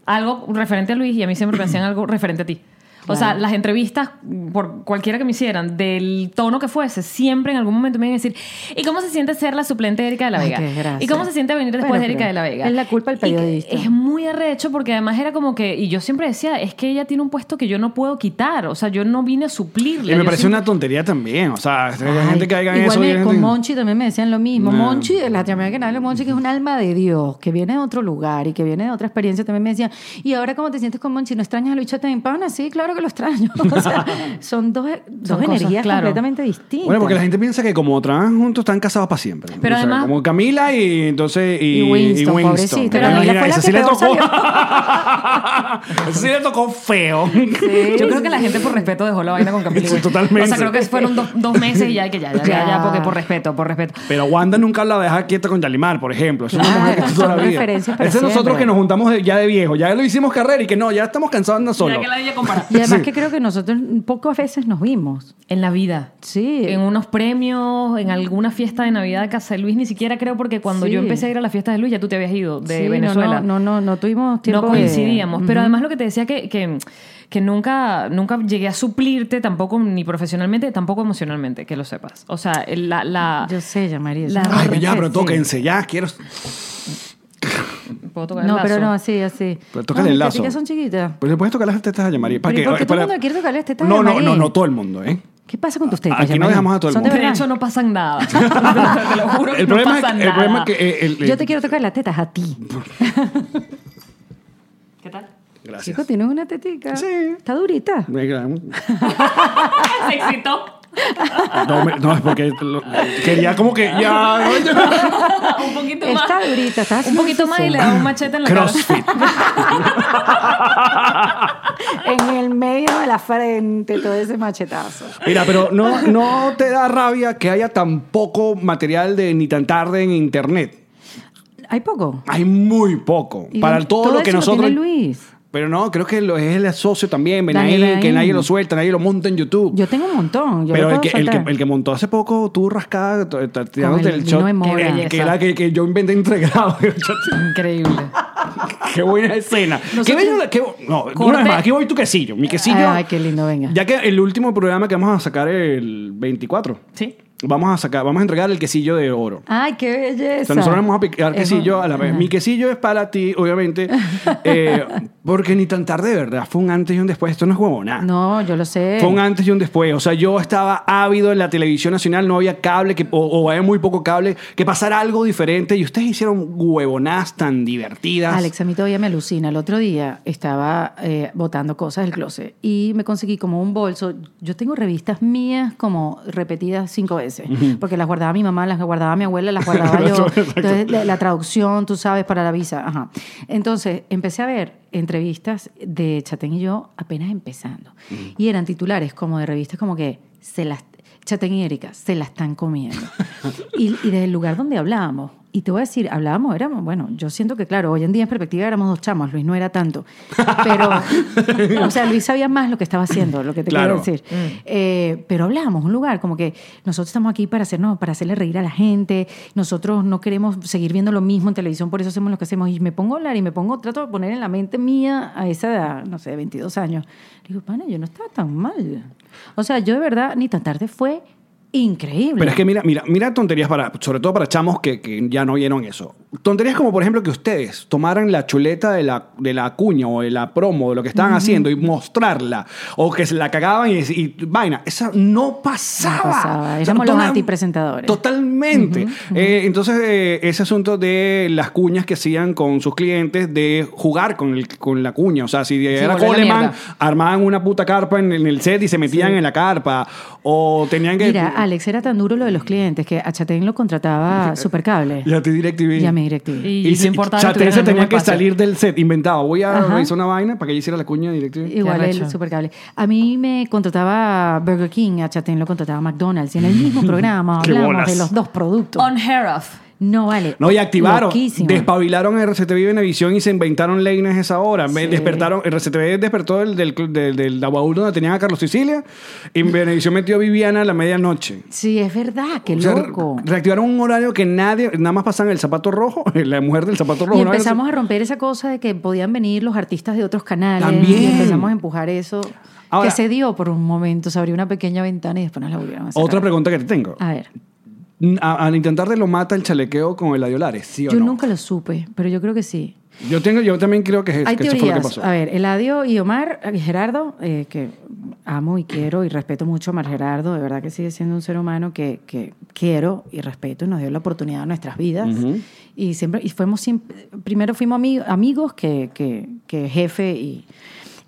algo referente a Luis y a mí siempre me decían algo referente a ti. O sea, las entrevistas, por cualquiera que me hicieran, del tono que fuese, siempre en algún momento me iban a decir, ¿y cómo se siente ser la suplente de Erika de la Ay, Vega? qué desgracia. ¿Y cómo se siente venir después Bueno, de Erika de la Vega? es la culpa del periodista. Es muy arrecho porque además era como que, y yo siempre decía, es que ella tiene un puesto que yo no puedo quitar. O sea, yo no vine a suplirla. Y me Yo parece siempre- una tontería también. O sea, hay Ay, gente que haga igual eso. y me- con gente- Monchi también me decían lo mismo. No. Monchi, la llamada que nadie Monchi, que es un alma de Dios, que viene de otro lugar y que viene de otra experiencia, también me decían, ¿y ahora cómo te sientes con Monchi? ¿No extrañas a Luis Pana? Sí, claro que lo extraño. (laughs) O sea, son dos, dos (laughs) cosas, energías claro. completamente distintas. Bueno, porque la gente piensa que como trabajan juntos están casados para siempre. Pero O sea, además- Como Camila y entonces. Y, Y Winston. Pero Pero Camila mira, fue la esa que sí le tocó. salió. (laughs) esa sí le tocó feo. Yo creo que la gente por respeto dejó la vaina con Camila. Sí, totalmente. O sea, creo que fueron dos, dos meses y ya, que ya, ya, ya, ya, porque por respeto, por respeto. Pero Wanda nunca la deja quieta con Yalimar, por ejemplo. Es una mujer que está toda la son vida. referencias para Ese es nosotros que nos juntamos ya de viejo. Ya lo hicimos carrera y que no, ya estamos cansados de andar solo. Ya que la ella compara. Y además Sí. que creo que nosotros pocas veces nos vimos. En la vida. Sí. En unos premios, en alguna fiesta de Navidad de casa de Luis, ni siquiera creo porque cuando Sí. yo empecé a ir a la fiesta de Luis ya tú te habías ido de Sí, Venezuela. No, no, no, no tuvimos tiempo no de- coincidíamos. Pero además lo que te decía que, que, que nunca, nunca llegué a suplirte tampoco ni profesionalmente, tampoco emocionalmente, que lo sepas. O sea, el- la... la Yo sé, ya María. La- Ay, ya, pero sí. tóquense, ya, quiero. ¿Puedo tocar el No, lazo? pero no, así, así. Pero tócale no, el lazo. teticas son chiquitas. Pues le puedes tocar las tetas a Yamari. ¿Para Pero ¿y qué? por qué todo el mundo quiere tocarle las tetas a No, no, Yamari? no, no todo el mundo, ¿eh? ¿Qué pasa con tus tetas? Aquí no dejamos a todo el ¿Son mundo. de De hecho, no pasan nada. (laughs) te lo juro que El no problema, es, el problema es que. eh, el- Yo te quiero tocar las tetas a ti. (laughs) ¿Qué tal? Gracias. Chico, tienes una tetica. Sí. Está durita. (laughs) Se excitó. No, me- no, es porque lo- quería como que ya. (laughs) un poquito más. Está durita, está Un poquito más y le da un machete en la cara. CrossFit. (laughs) En el medio de la frente, todo ese machetazo. Mira, pero no, no te da rabia que haya tan poco material de ni tan tarde en internet. Hay poco. Hay muy poco. Y Para todo, lo que eso nosotros. tiene Luis. Pero no, creo que lo, es el socio también, Daniel que nadie lo suelta, nadie lo monta en YouTube. Yo tengo un montón. Yo pero lo el puedo que, el, que, soltar. el que montó hace poco, tú rascada, t- t- tirándote el el, vino shot, de mora. que, que era que, que yo inventé entregado. (laughs) Increíble. (laughs) qué buena escena. Qué Nosotros- bello, qué- no, una Corte- vez más, aquí voy tu quesillo. Mi quesillo. Ay, qué lindo, venga. Ya que el último programa que vamos a sacar el 24. Sí. Vamos a sacar, vamos a entregar el quesillo de oro. Ay, qué belleza. O sea, nosotros vamos a picar Es quesillo a la vez. Ajá. Mi quesillo es para ti, obviamente. (laughs) eh, porque ni tan tarde, de verdad. Fue un antes y un después. Esto no es huevona. No, yo lo sé. Fue un antes y un después. O sea, yo estaba ávido en la televisión nacional, no había cable que, o, o había muy poco cable, que pasara algo diferente. Y ustedes hicieron huevonadas tan divertidas. Alex, a mí todavía me alucina. El otro día estaba eh, botando cosas del closet y me conseguí como un bolso. Yo tengo revistas mías como repetidas cinco veces, porque las guardaba mi mamá, las guardaba mi abuela, las (laughs) guardaba yo. Entonces, la, la traducción, tú sabes, para la visa. Ajá. Entonces, empecé a ver entrevistas de Chatén y yo apenas empezando. Y eran titulares como de revistas como que se las... Chatén y Erika se la están comiendo. y, y desde el lugar donde hablábamos, y te voy a decir, hablábamos, éramos, bueno, yo siento que claro, hoy en día en perspectiva éramos dos chamos, Luis no era tanto, pero, (laughs) o sea, Luis sabía más lo que estaba haciendo, lo que te Claro. quiero decir. Eh, pero hablábamos, un lugar como que nosotros estamos aquí para hacernos, para hacerle reír a la gente, nosotros no queremos seguir viendo lo mismo en televisión, por eso hacemos lo que hacemos, y me pongo a hablar y me pongo, trato de poner en la mente mía a esa edad, no sé, 22 años, digo, pana, yo no estaba tan mal. O sea, yo de verdad, ni tan tarde fue increíble. Pero es que mira, mira, mira tonterías para, sobre todo para chamos que, que ya no oyeron eso. Tonterías como, por ejemplo, que ustedes tomaran la chuleta de la, de la cuña o de la promo, de lo que estaban haciendo y mostrarla. O que se la cagaban y, y vaina. Esa no pasaba. No pasaba. O sea, Éramos los antipresentadores. Totalmente. Eh, entonces, eh, ese asunto de las cuñas que hacían con sus clientes, de jugar con, el- con la cuña. O sea, si era Coleman, armaban una puta carpa en, en el set y se metían en la carpa. O tenían que... Mira, Alex, era tan duro lo de los clientes que a Chatén lo contrataba (laughs) Supercable. Y a ti DirecTV. Y a mi DirecTV. Y, Y no importaba que Chatén se tenía que espacio. salir del set, inventado. Voy a Ajá. revisar una vaina para que ella hiciera la cuña de DirecTV. Igual el Supercable. A mí me contrataba Burger King, a Chatén lo contrataba McDonald's. Y en el mismo programa (laughs) hablamos de los dos productos. Unheard of. No vale. No, y activaron, Loquísimo. despabilaron RCTV Venevisión y se inventaron Leines esa hora. Me Sí. Despertaron, RCTV despertó del, del, del, del donde tenían a Carlos Sicilia y Venevisión metió a Viviana a la medianoche. Sí, es verdad, qué O sea, loco. re- reactivaron un horario que nadie, nada más pasan el zapato rojo, (laughs) la mujer del zapato rojo. Y ¿no? empezamos a romper esa cosa de que podían venir los artistas de otros canales. También. Y empezamos a empujar eso. Ahora- que se dio por un momento, se abrió una pequeña ventana y después nos la volvieron a cerrar. Otra pregunta que te tengo. A ver, Al intentar de lo mata el chalequeo con el Adiolares, ¿sí o yo no? nunca lo supe, pero yo creo que sí. Yo, tengo, yo también creo que, es, Hay que eso fue lo que pasó. A ver, Eladio y Omar, y Gerardo, eh, que amo y quiero y respeto mucho a Omar Gerardo, de verdad que sigue siendo un ser humano que, que quiero y respeto y nos dio la oportunidad en nuestras vidas. Y siempre, y fuimos primero fuimos ami- amigos que, que, que jefe y,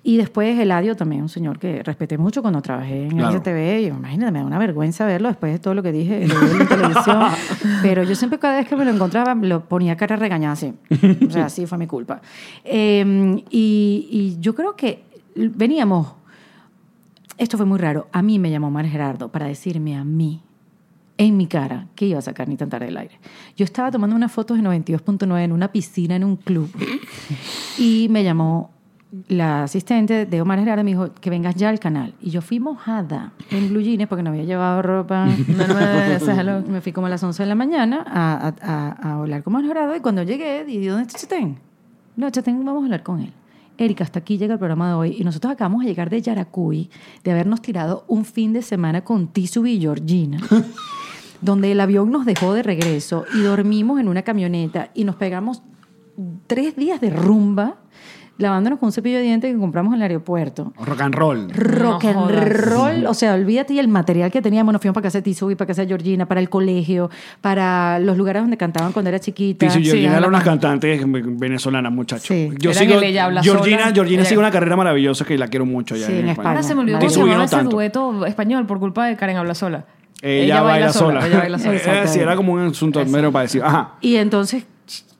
y después Eladio también, un señor que respeté mucho cuando trabajé en Claro. RTV. Y imagínate, me da una vergüenza verlo después de todo lo que dije lo en televisión. (laughs) Pero yo siempre, cada vez que me lo encontraba, lo ponía cara regañada así. O sea, sí, fue mi culpa. Eh, y, y yo creo que veníamos. Esto fue muy raro. A mí me llamó Omar Gerardo para decirme a mí, en mi cara, que iba a sacar ni tan tarde del aire. Yo estaba tomando unas fotos de 92.9 en una piscina en un club. Y me llamó la asistente de Omar Gerardo me dijo que vengas ya al canal. Y yo fui mojada en blue jeans porque no había llevado ropa. (laughs) No, no me fui como a las 11 de la mañana a, a, a- a hablar con Omar Gerardo y cuando llegué, dije, ¿dónde está Chatén? No, Chatén, vamos a hablar con él. Erika, hasta aquí llega el programa de hoy y nosotros acabamos de llegar de Yaracuy, de habernos tirado un fin de semana con Tisu y Georgina, (laughs) donde el avión nos dejó de regreso y dormimos en una camioneta y nos pegamos tres días de rumba lavándonos con un cepillo de dientes que compramos en el aeropuerto. Rock and roll. Rock No and jodas. roll, o sea, olvídate y el material que teníamos, nos fuimos para casa de Tizu y para casa de Georgina, para el colegio, para los lugares donde cantaban cuando era chiquita. Tizu y Georgina Sí, eran unas cantantes venezolanas, muchachos. Sí. Yo sigo, Ella Habla Georgina, Sola. Georgina Ella- sigue una carrera maravillosa que la quiero mucho ya Sí, en España. Ahora se me olvidó se llamaba no ese dueto español por culpa de Karen Habla Sola. Ella, baila, sola. Ella baila sola. (laughs) Eh, sí, era como un asunto mero parecido. Ajá. Y entonces,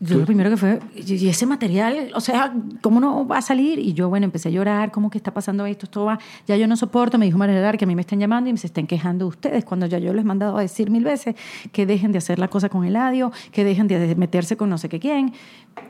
yo lo primero que fue, y ese material, o sea, ¿cómo no va a salir? Y yo, bueno, empecé a llorar, ¿cómo que está pasando esto? Esto va, ya yo no soporto, me dijo María que a mí me están llamando y me se están quejando de ustedes, cuando ya yo les he mandado a decir mil veces que dejen de hacer la cosa con Eladio, que dejen de meterse con no sé qué quién.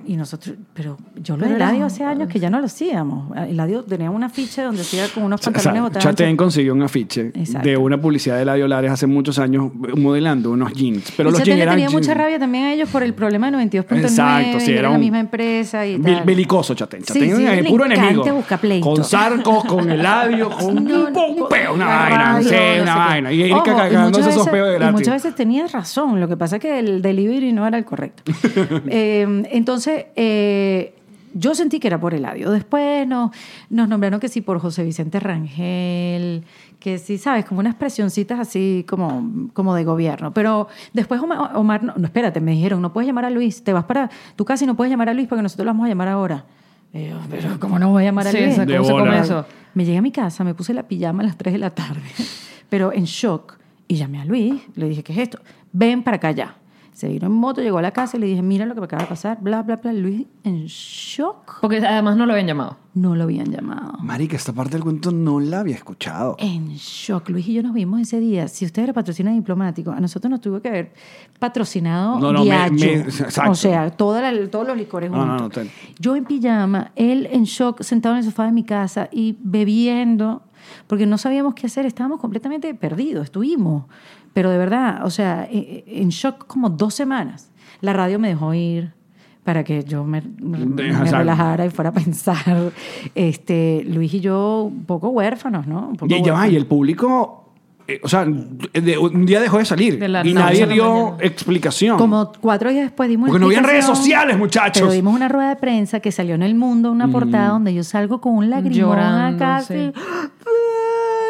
Y nosotros, pero yo lo Eladio hace años que ya no lo hacíamos. Eladio tenía un afiche donde hacía con unos O sea, pantalones botados. Chatén consiguió un afiche Exacto. de una publicidad de Eladio Lares hace muchos años modelando unos jeans. Pero y los jeans le eran tenía jeans- mucha rabia también a ellos por el problema de 92.9. Exacto, sí, y era era la un- misma empresa y tal. Belicoso, Chatén. Sí, Chatén sí, es el puro enemigo. Con Sarcos, con Eladio, con (laughs) No, un, un una la vaina. radio, sí, no una vaina. Y Erika cagándose esos peos de Y gratis. muchas veces tenías razón, lo que pasa es que el delivery no era el correcto. (laughs) Eh, entonces, eh, yo sentí que era por Eladio. Después nos, nos nombraron que sí por José Vicente Rangel, que sí, sabes, como unas presioncitas así como, como de gobierno. Pero después Omar, Omar no, no, espérate, me dijeron, no puedes llamar a Luis, te vas para tu casa y no puedes llamar a Luis porque nosotros lo vamos a llamar ahora. Y yo, pero ¿cómo no voy a llamar a Sí, esa- De ¿cómo se come eso? Me llegué a mi casa, me puse la pijama a las 3 de la tarde, (laughs) pero en shock. Y llamé a Luis, le dije, ¿qué es esto? Ven para acá ya. Se vino en moto, llegó a la casa y le dije, mira lo que me acaba de pasar, bla, bla, bla. Luis, en shock, Porque además no lo habían llamado. no lo habían llamado. Marica, esta parte del cuento no la había escuchado. En shock. Luis y yo nos vimos ese día. Si usted era patrocina diplomático, a nosotros nos tuvo que haber patrocinado No, no, me- Diageo. me- exacto. O sea, toda la- todos los licores No, no, juntos. no, ten. Yo en pijama, él en shock, sentado en el sofá de mi casa y bebiendo, porque no sabíamos qué hacer, estábamos completamente perdidos, estuvimos. Pero de verdad, o sea, e- e- en shock como dos semanas. La radio me dejó ir para que yo me, me relajara y fuera a pensar. Este, Luis y yo, un poco huérfanos, ¿no? Un poco Y, ya va, huérfanos. y el público, eh, o sea, de- un día dejó de salir. De la y noche nadie dio mañana. explicación. Como cuatro días después dimos Porque no habían redes sociales, muchachos. Pero dimos una rueda de prensa que salió en El Mundo, una portada donde yo salgo con un lagrimón Llorando, acá. sí.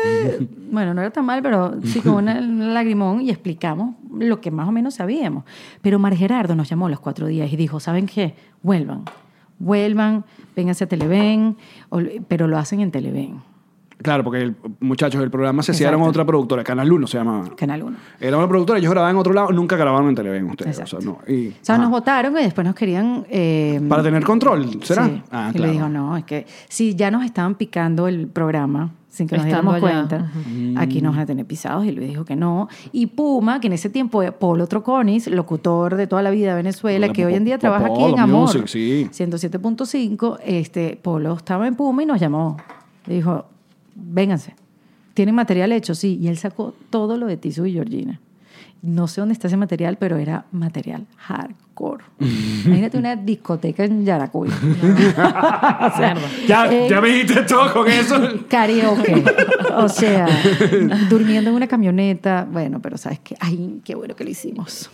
(laughs) Bueno, no era tan mal, pero sí con un (laughs) lagrimón y explicamos lo que más o menos sabíamos. Pero Mar Gerardo nos llamó los cuatro días y dijo, ¿saben qué? Vuelvan, vuelvan, vénganse a Televen, pero lo hacen en Televen, Claro, porque el, muchachos, el programa se hacía en otra productora, Canal 1 se llamaba. Canal 1. Era una productora, ellos grababan en otro lado, nunca grababan en Televen ustedes. Exacto. O sea, no. Y, O sea, ajá. nos votaron y después nos querían... eh, Para tener control, ¿será? Sí. Ah, y le dijo, no, es que si ya nos estaban picando el programa sin que nos Estando diéramos allá. cuenta, aquí nos van a tener pisados. Y Luis dijo que no. Y Puma, que en ese tiempo era Polo Troconis, locutor de toda la vida de Venezuela, La que hoy en día Polo trabaja aquí en Amor, sí. 107.5, este, Polo estaba en Puma y nos llamó. Le dijo, vénganse. ¿Tienen material hecho? Sí. Y él sacó todo lo de Tizu y Georgina. No sé dónde está ese material, pero era material hardcore. (laughs) Imagínate una discoteca en Yaracuy. (laughs) o sea, Ya, eh, ya me dijiste todo con eso. Karaoke. O sea, (laughs) durmiendo en una camioneta. Bueno, pero sabes que, ay, qué bueno que lo hicimos.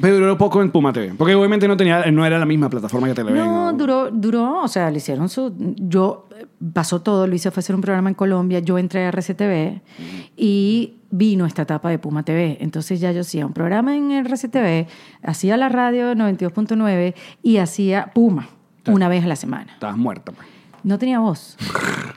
Pero duró poco en Puma TV. Porque obviamente no, tenía, no era la misma plataforma que Televen. No, duró, duró, o sea, le hicieron su... Yo, eh, pasó todo, Luis se fue a hacer un programa en Colombia, yo entré a RCTV y vino esta etapa de Puma TV. Entonces ya yo hacía un programa en RCTV, hacía la radio 92.9 y hacía Puma una vez a la semana. Estabas muerta. pues. No tenía voz.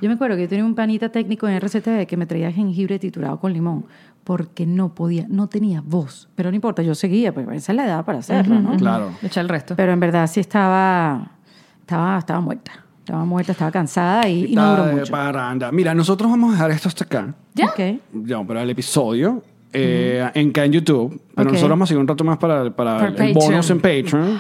Yo me acuerdo que yo tenía un panita técnico en RCTV que me traía jengibre triturado con limón porque no podía, no tenía voz. Pero no importa, yo seguía, pues esa es la edad para hacerlo, ¿no? Claro. Echa el resto. Pero en verdad sí estaba, estaba, estaba muerta. Estaba muerta, estaba cansada y, y no duró de mucho. Mira, nosotros vamos a dejar esto hasta acá. ¿Ya? Ok. Ya, para el episodio. eh, en, acá en YouTube. Pero Ok. nosotros vamos a seguir un rato más para, para el Patreon. bonus en Patreon.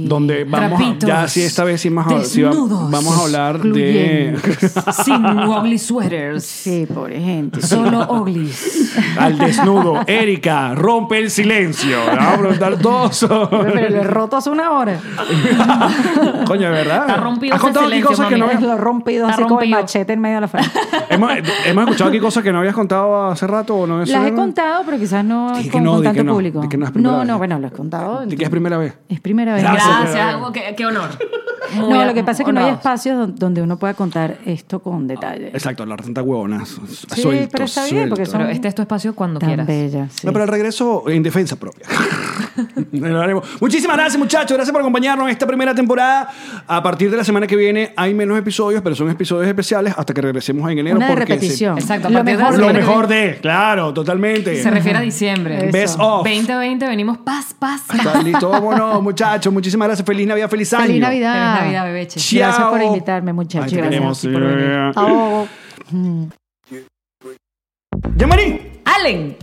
donde vamos a, trapitos, ya sí esta vez sí, más a- desnudos, vamos a hablar de. (laughs) Sin ugly sweaters. Sí, pobre gente. Solo uglies. al desnudo. Erika, rompe el silencio. Le Vamos a preguntar todos. Pero le he roto hace una hora. (laughs) Coño, de verdad. Está rompido Has contado aquí cosas que no mami. habías- Lo he rompido así con el rompido. machete en medio de la frente. (laughs) hemos, hemos escuchado aquí cosas que no habías contado hace rato o no eso Las he contado, pero quizás no Di que no, con que no, público. di que no es primera no, vez. no, bueno, lo he contado. ¿De qué es primera vez? Es primera vez. Gracias. Gracias, qué, qué honor. (laughs) muy no, lo que pasa es que no hay espacios don- donde uno pueda contar esto con detalle. Exacto, hablar tanta huevona. su- Sí, suelto, pero está bien, porque suelto. son Pero este es tu espacio cuando tan quieras. bellas. sí. No, pero al regreso en defensa propia. (laughs) Lo haremos. Muchísimas gracias, muchachos. Gracias por acompañarnos en esta primera temporada. A partir de la semana que viene hay menos episodios, pero son episodios especiales hasta que regresemos en enero. Una de porque se- repetición. Exacto, Lo de mejor, la lo que mejor de, claro, totalmente. Se refiere a diciembre. Best Eso. of. 2020 venimos paz, paz, paz. Está listo, vámonos, muchachos. Muchísimas gracias. Feliz Navidad, feliz año. Feliz Navidad. Feliz Navidad, bebeche. Chao. Gracias por invitarme, muchachos. Gracias por venir. Chao. Yamari,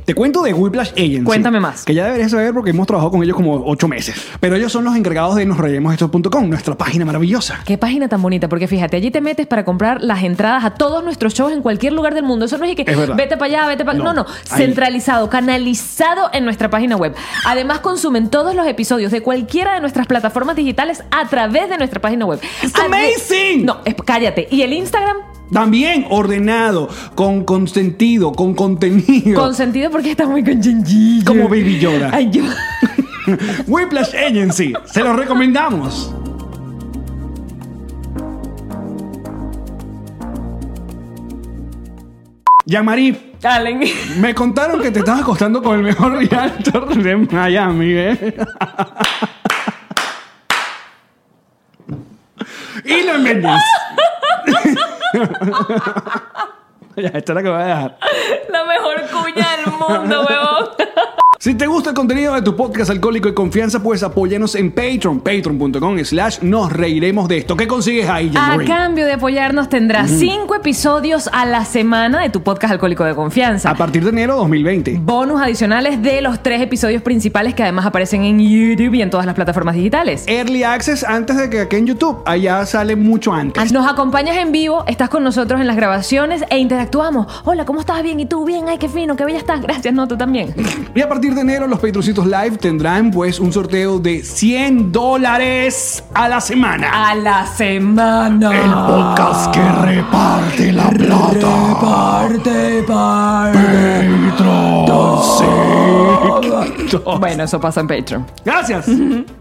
Te cuento de Whiplash Agency. Cuéntame más. Que ya deberías saber porque hemos trabajado con ellos como ocho meses. Pero ellos son los encargados de nosreyemosesto.com, nuestra página maravillosa. qué página tan bonita, porque fíjate, allí te metes para comprar las entradas a todos nuestros shows en cualquier lugar del mundo. Eso no es que Es vete para allá, vete para No, No, no, centralizado, canalizado en nuestra página web. Además, consumen todos los episodios de cualquiera de nuestras plataformas digitales a través de nuestra página web. It's amazing. No, cállate. ¿Y el Instagram? También ordenado, con consentido, con contenido. Con sentido porque está muy con chinchillo. Como Baby Yoda. Ay, yo. (laughs) Whiplash Agency, se los recomendamos. Yamari, Allen. me contaron que te estabas acostando con el mejor realtor de Miami, ¿eh? y lo Méndez. (laughs) ya, esta es la que voy a dejar. La mejor cuña del mundo, huevón. Si te gusta el contenido de tu podcast Alcohólico y Confianza, puedes apoyarnos en Patreon, patreon.com slash nos reiremos de esto. ¿Qué consigues ahí, A Jean-Marie? cambio de apoyarnos, tendrás cinco episodios a la semana de tu podcast Alcohólico de Confianza. A partir de enero 2020. Bonus adicionales de los tres episodios principales que además aparecen en YouTube y en todas las plataformas digitales. Early Access antes de que aquí en YouTube. Allá sale mucho antes. Nos acompañas en vivo, estás con nosotros en las grabaciones e interactuamos. Hola, ¿cómo estás? Bien, ¿y tú? Bien, ay, qué fino, qué bella estás. Gracias, no, tú también. Y a partir de enero los Patroncitos Live tendrán pues un sorteo de 100 dólares a la semana. A la semana. podcast que reparte la plata. Parte, Patreon. Bueno, eso pasa en Patreon. Gracias. (laughs)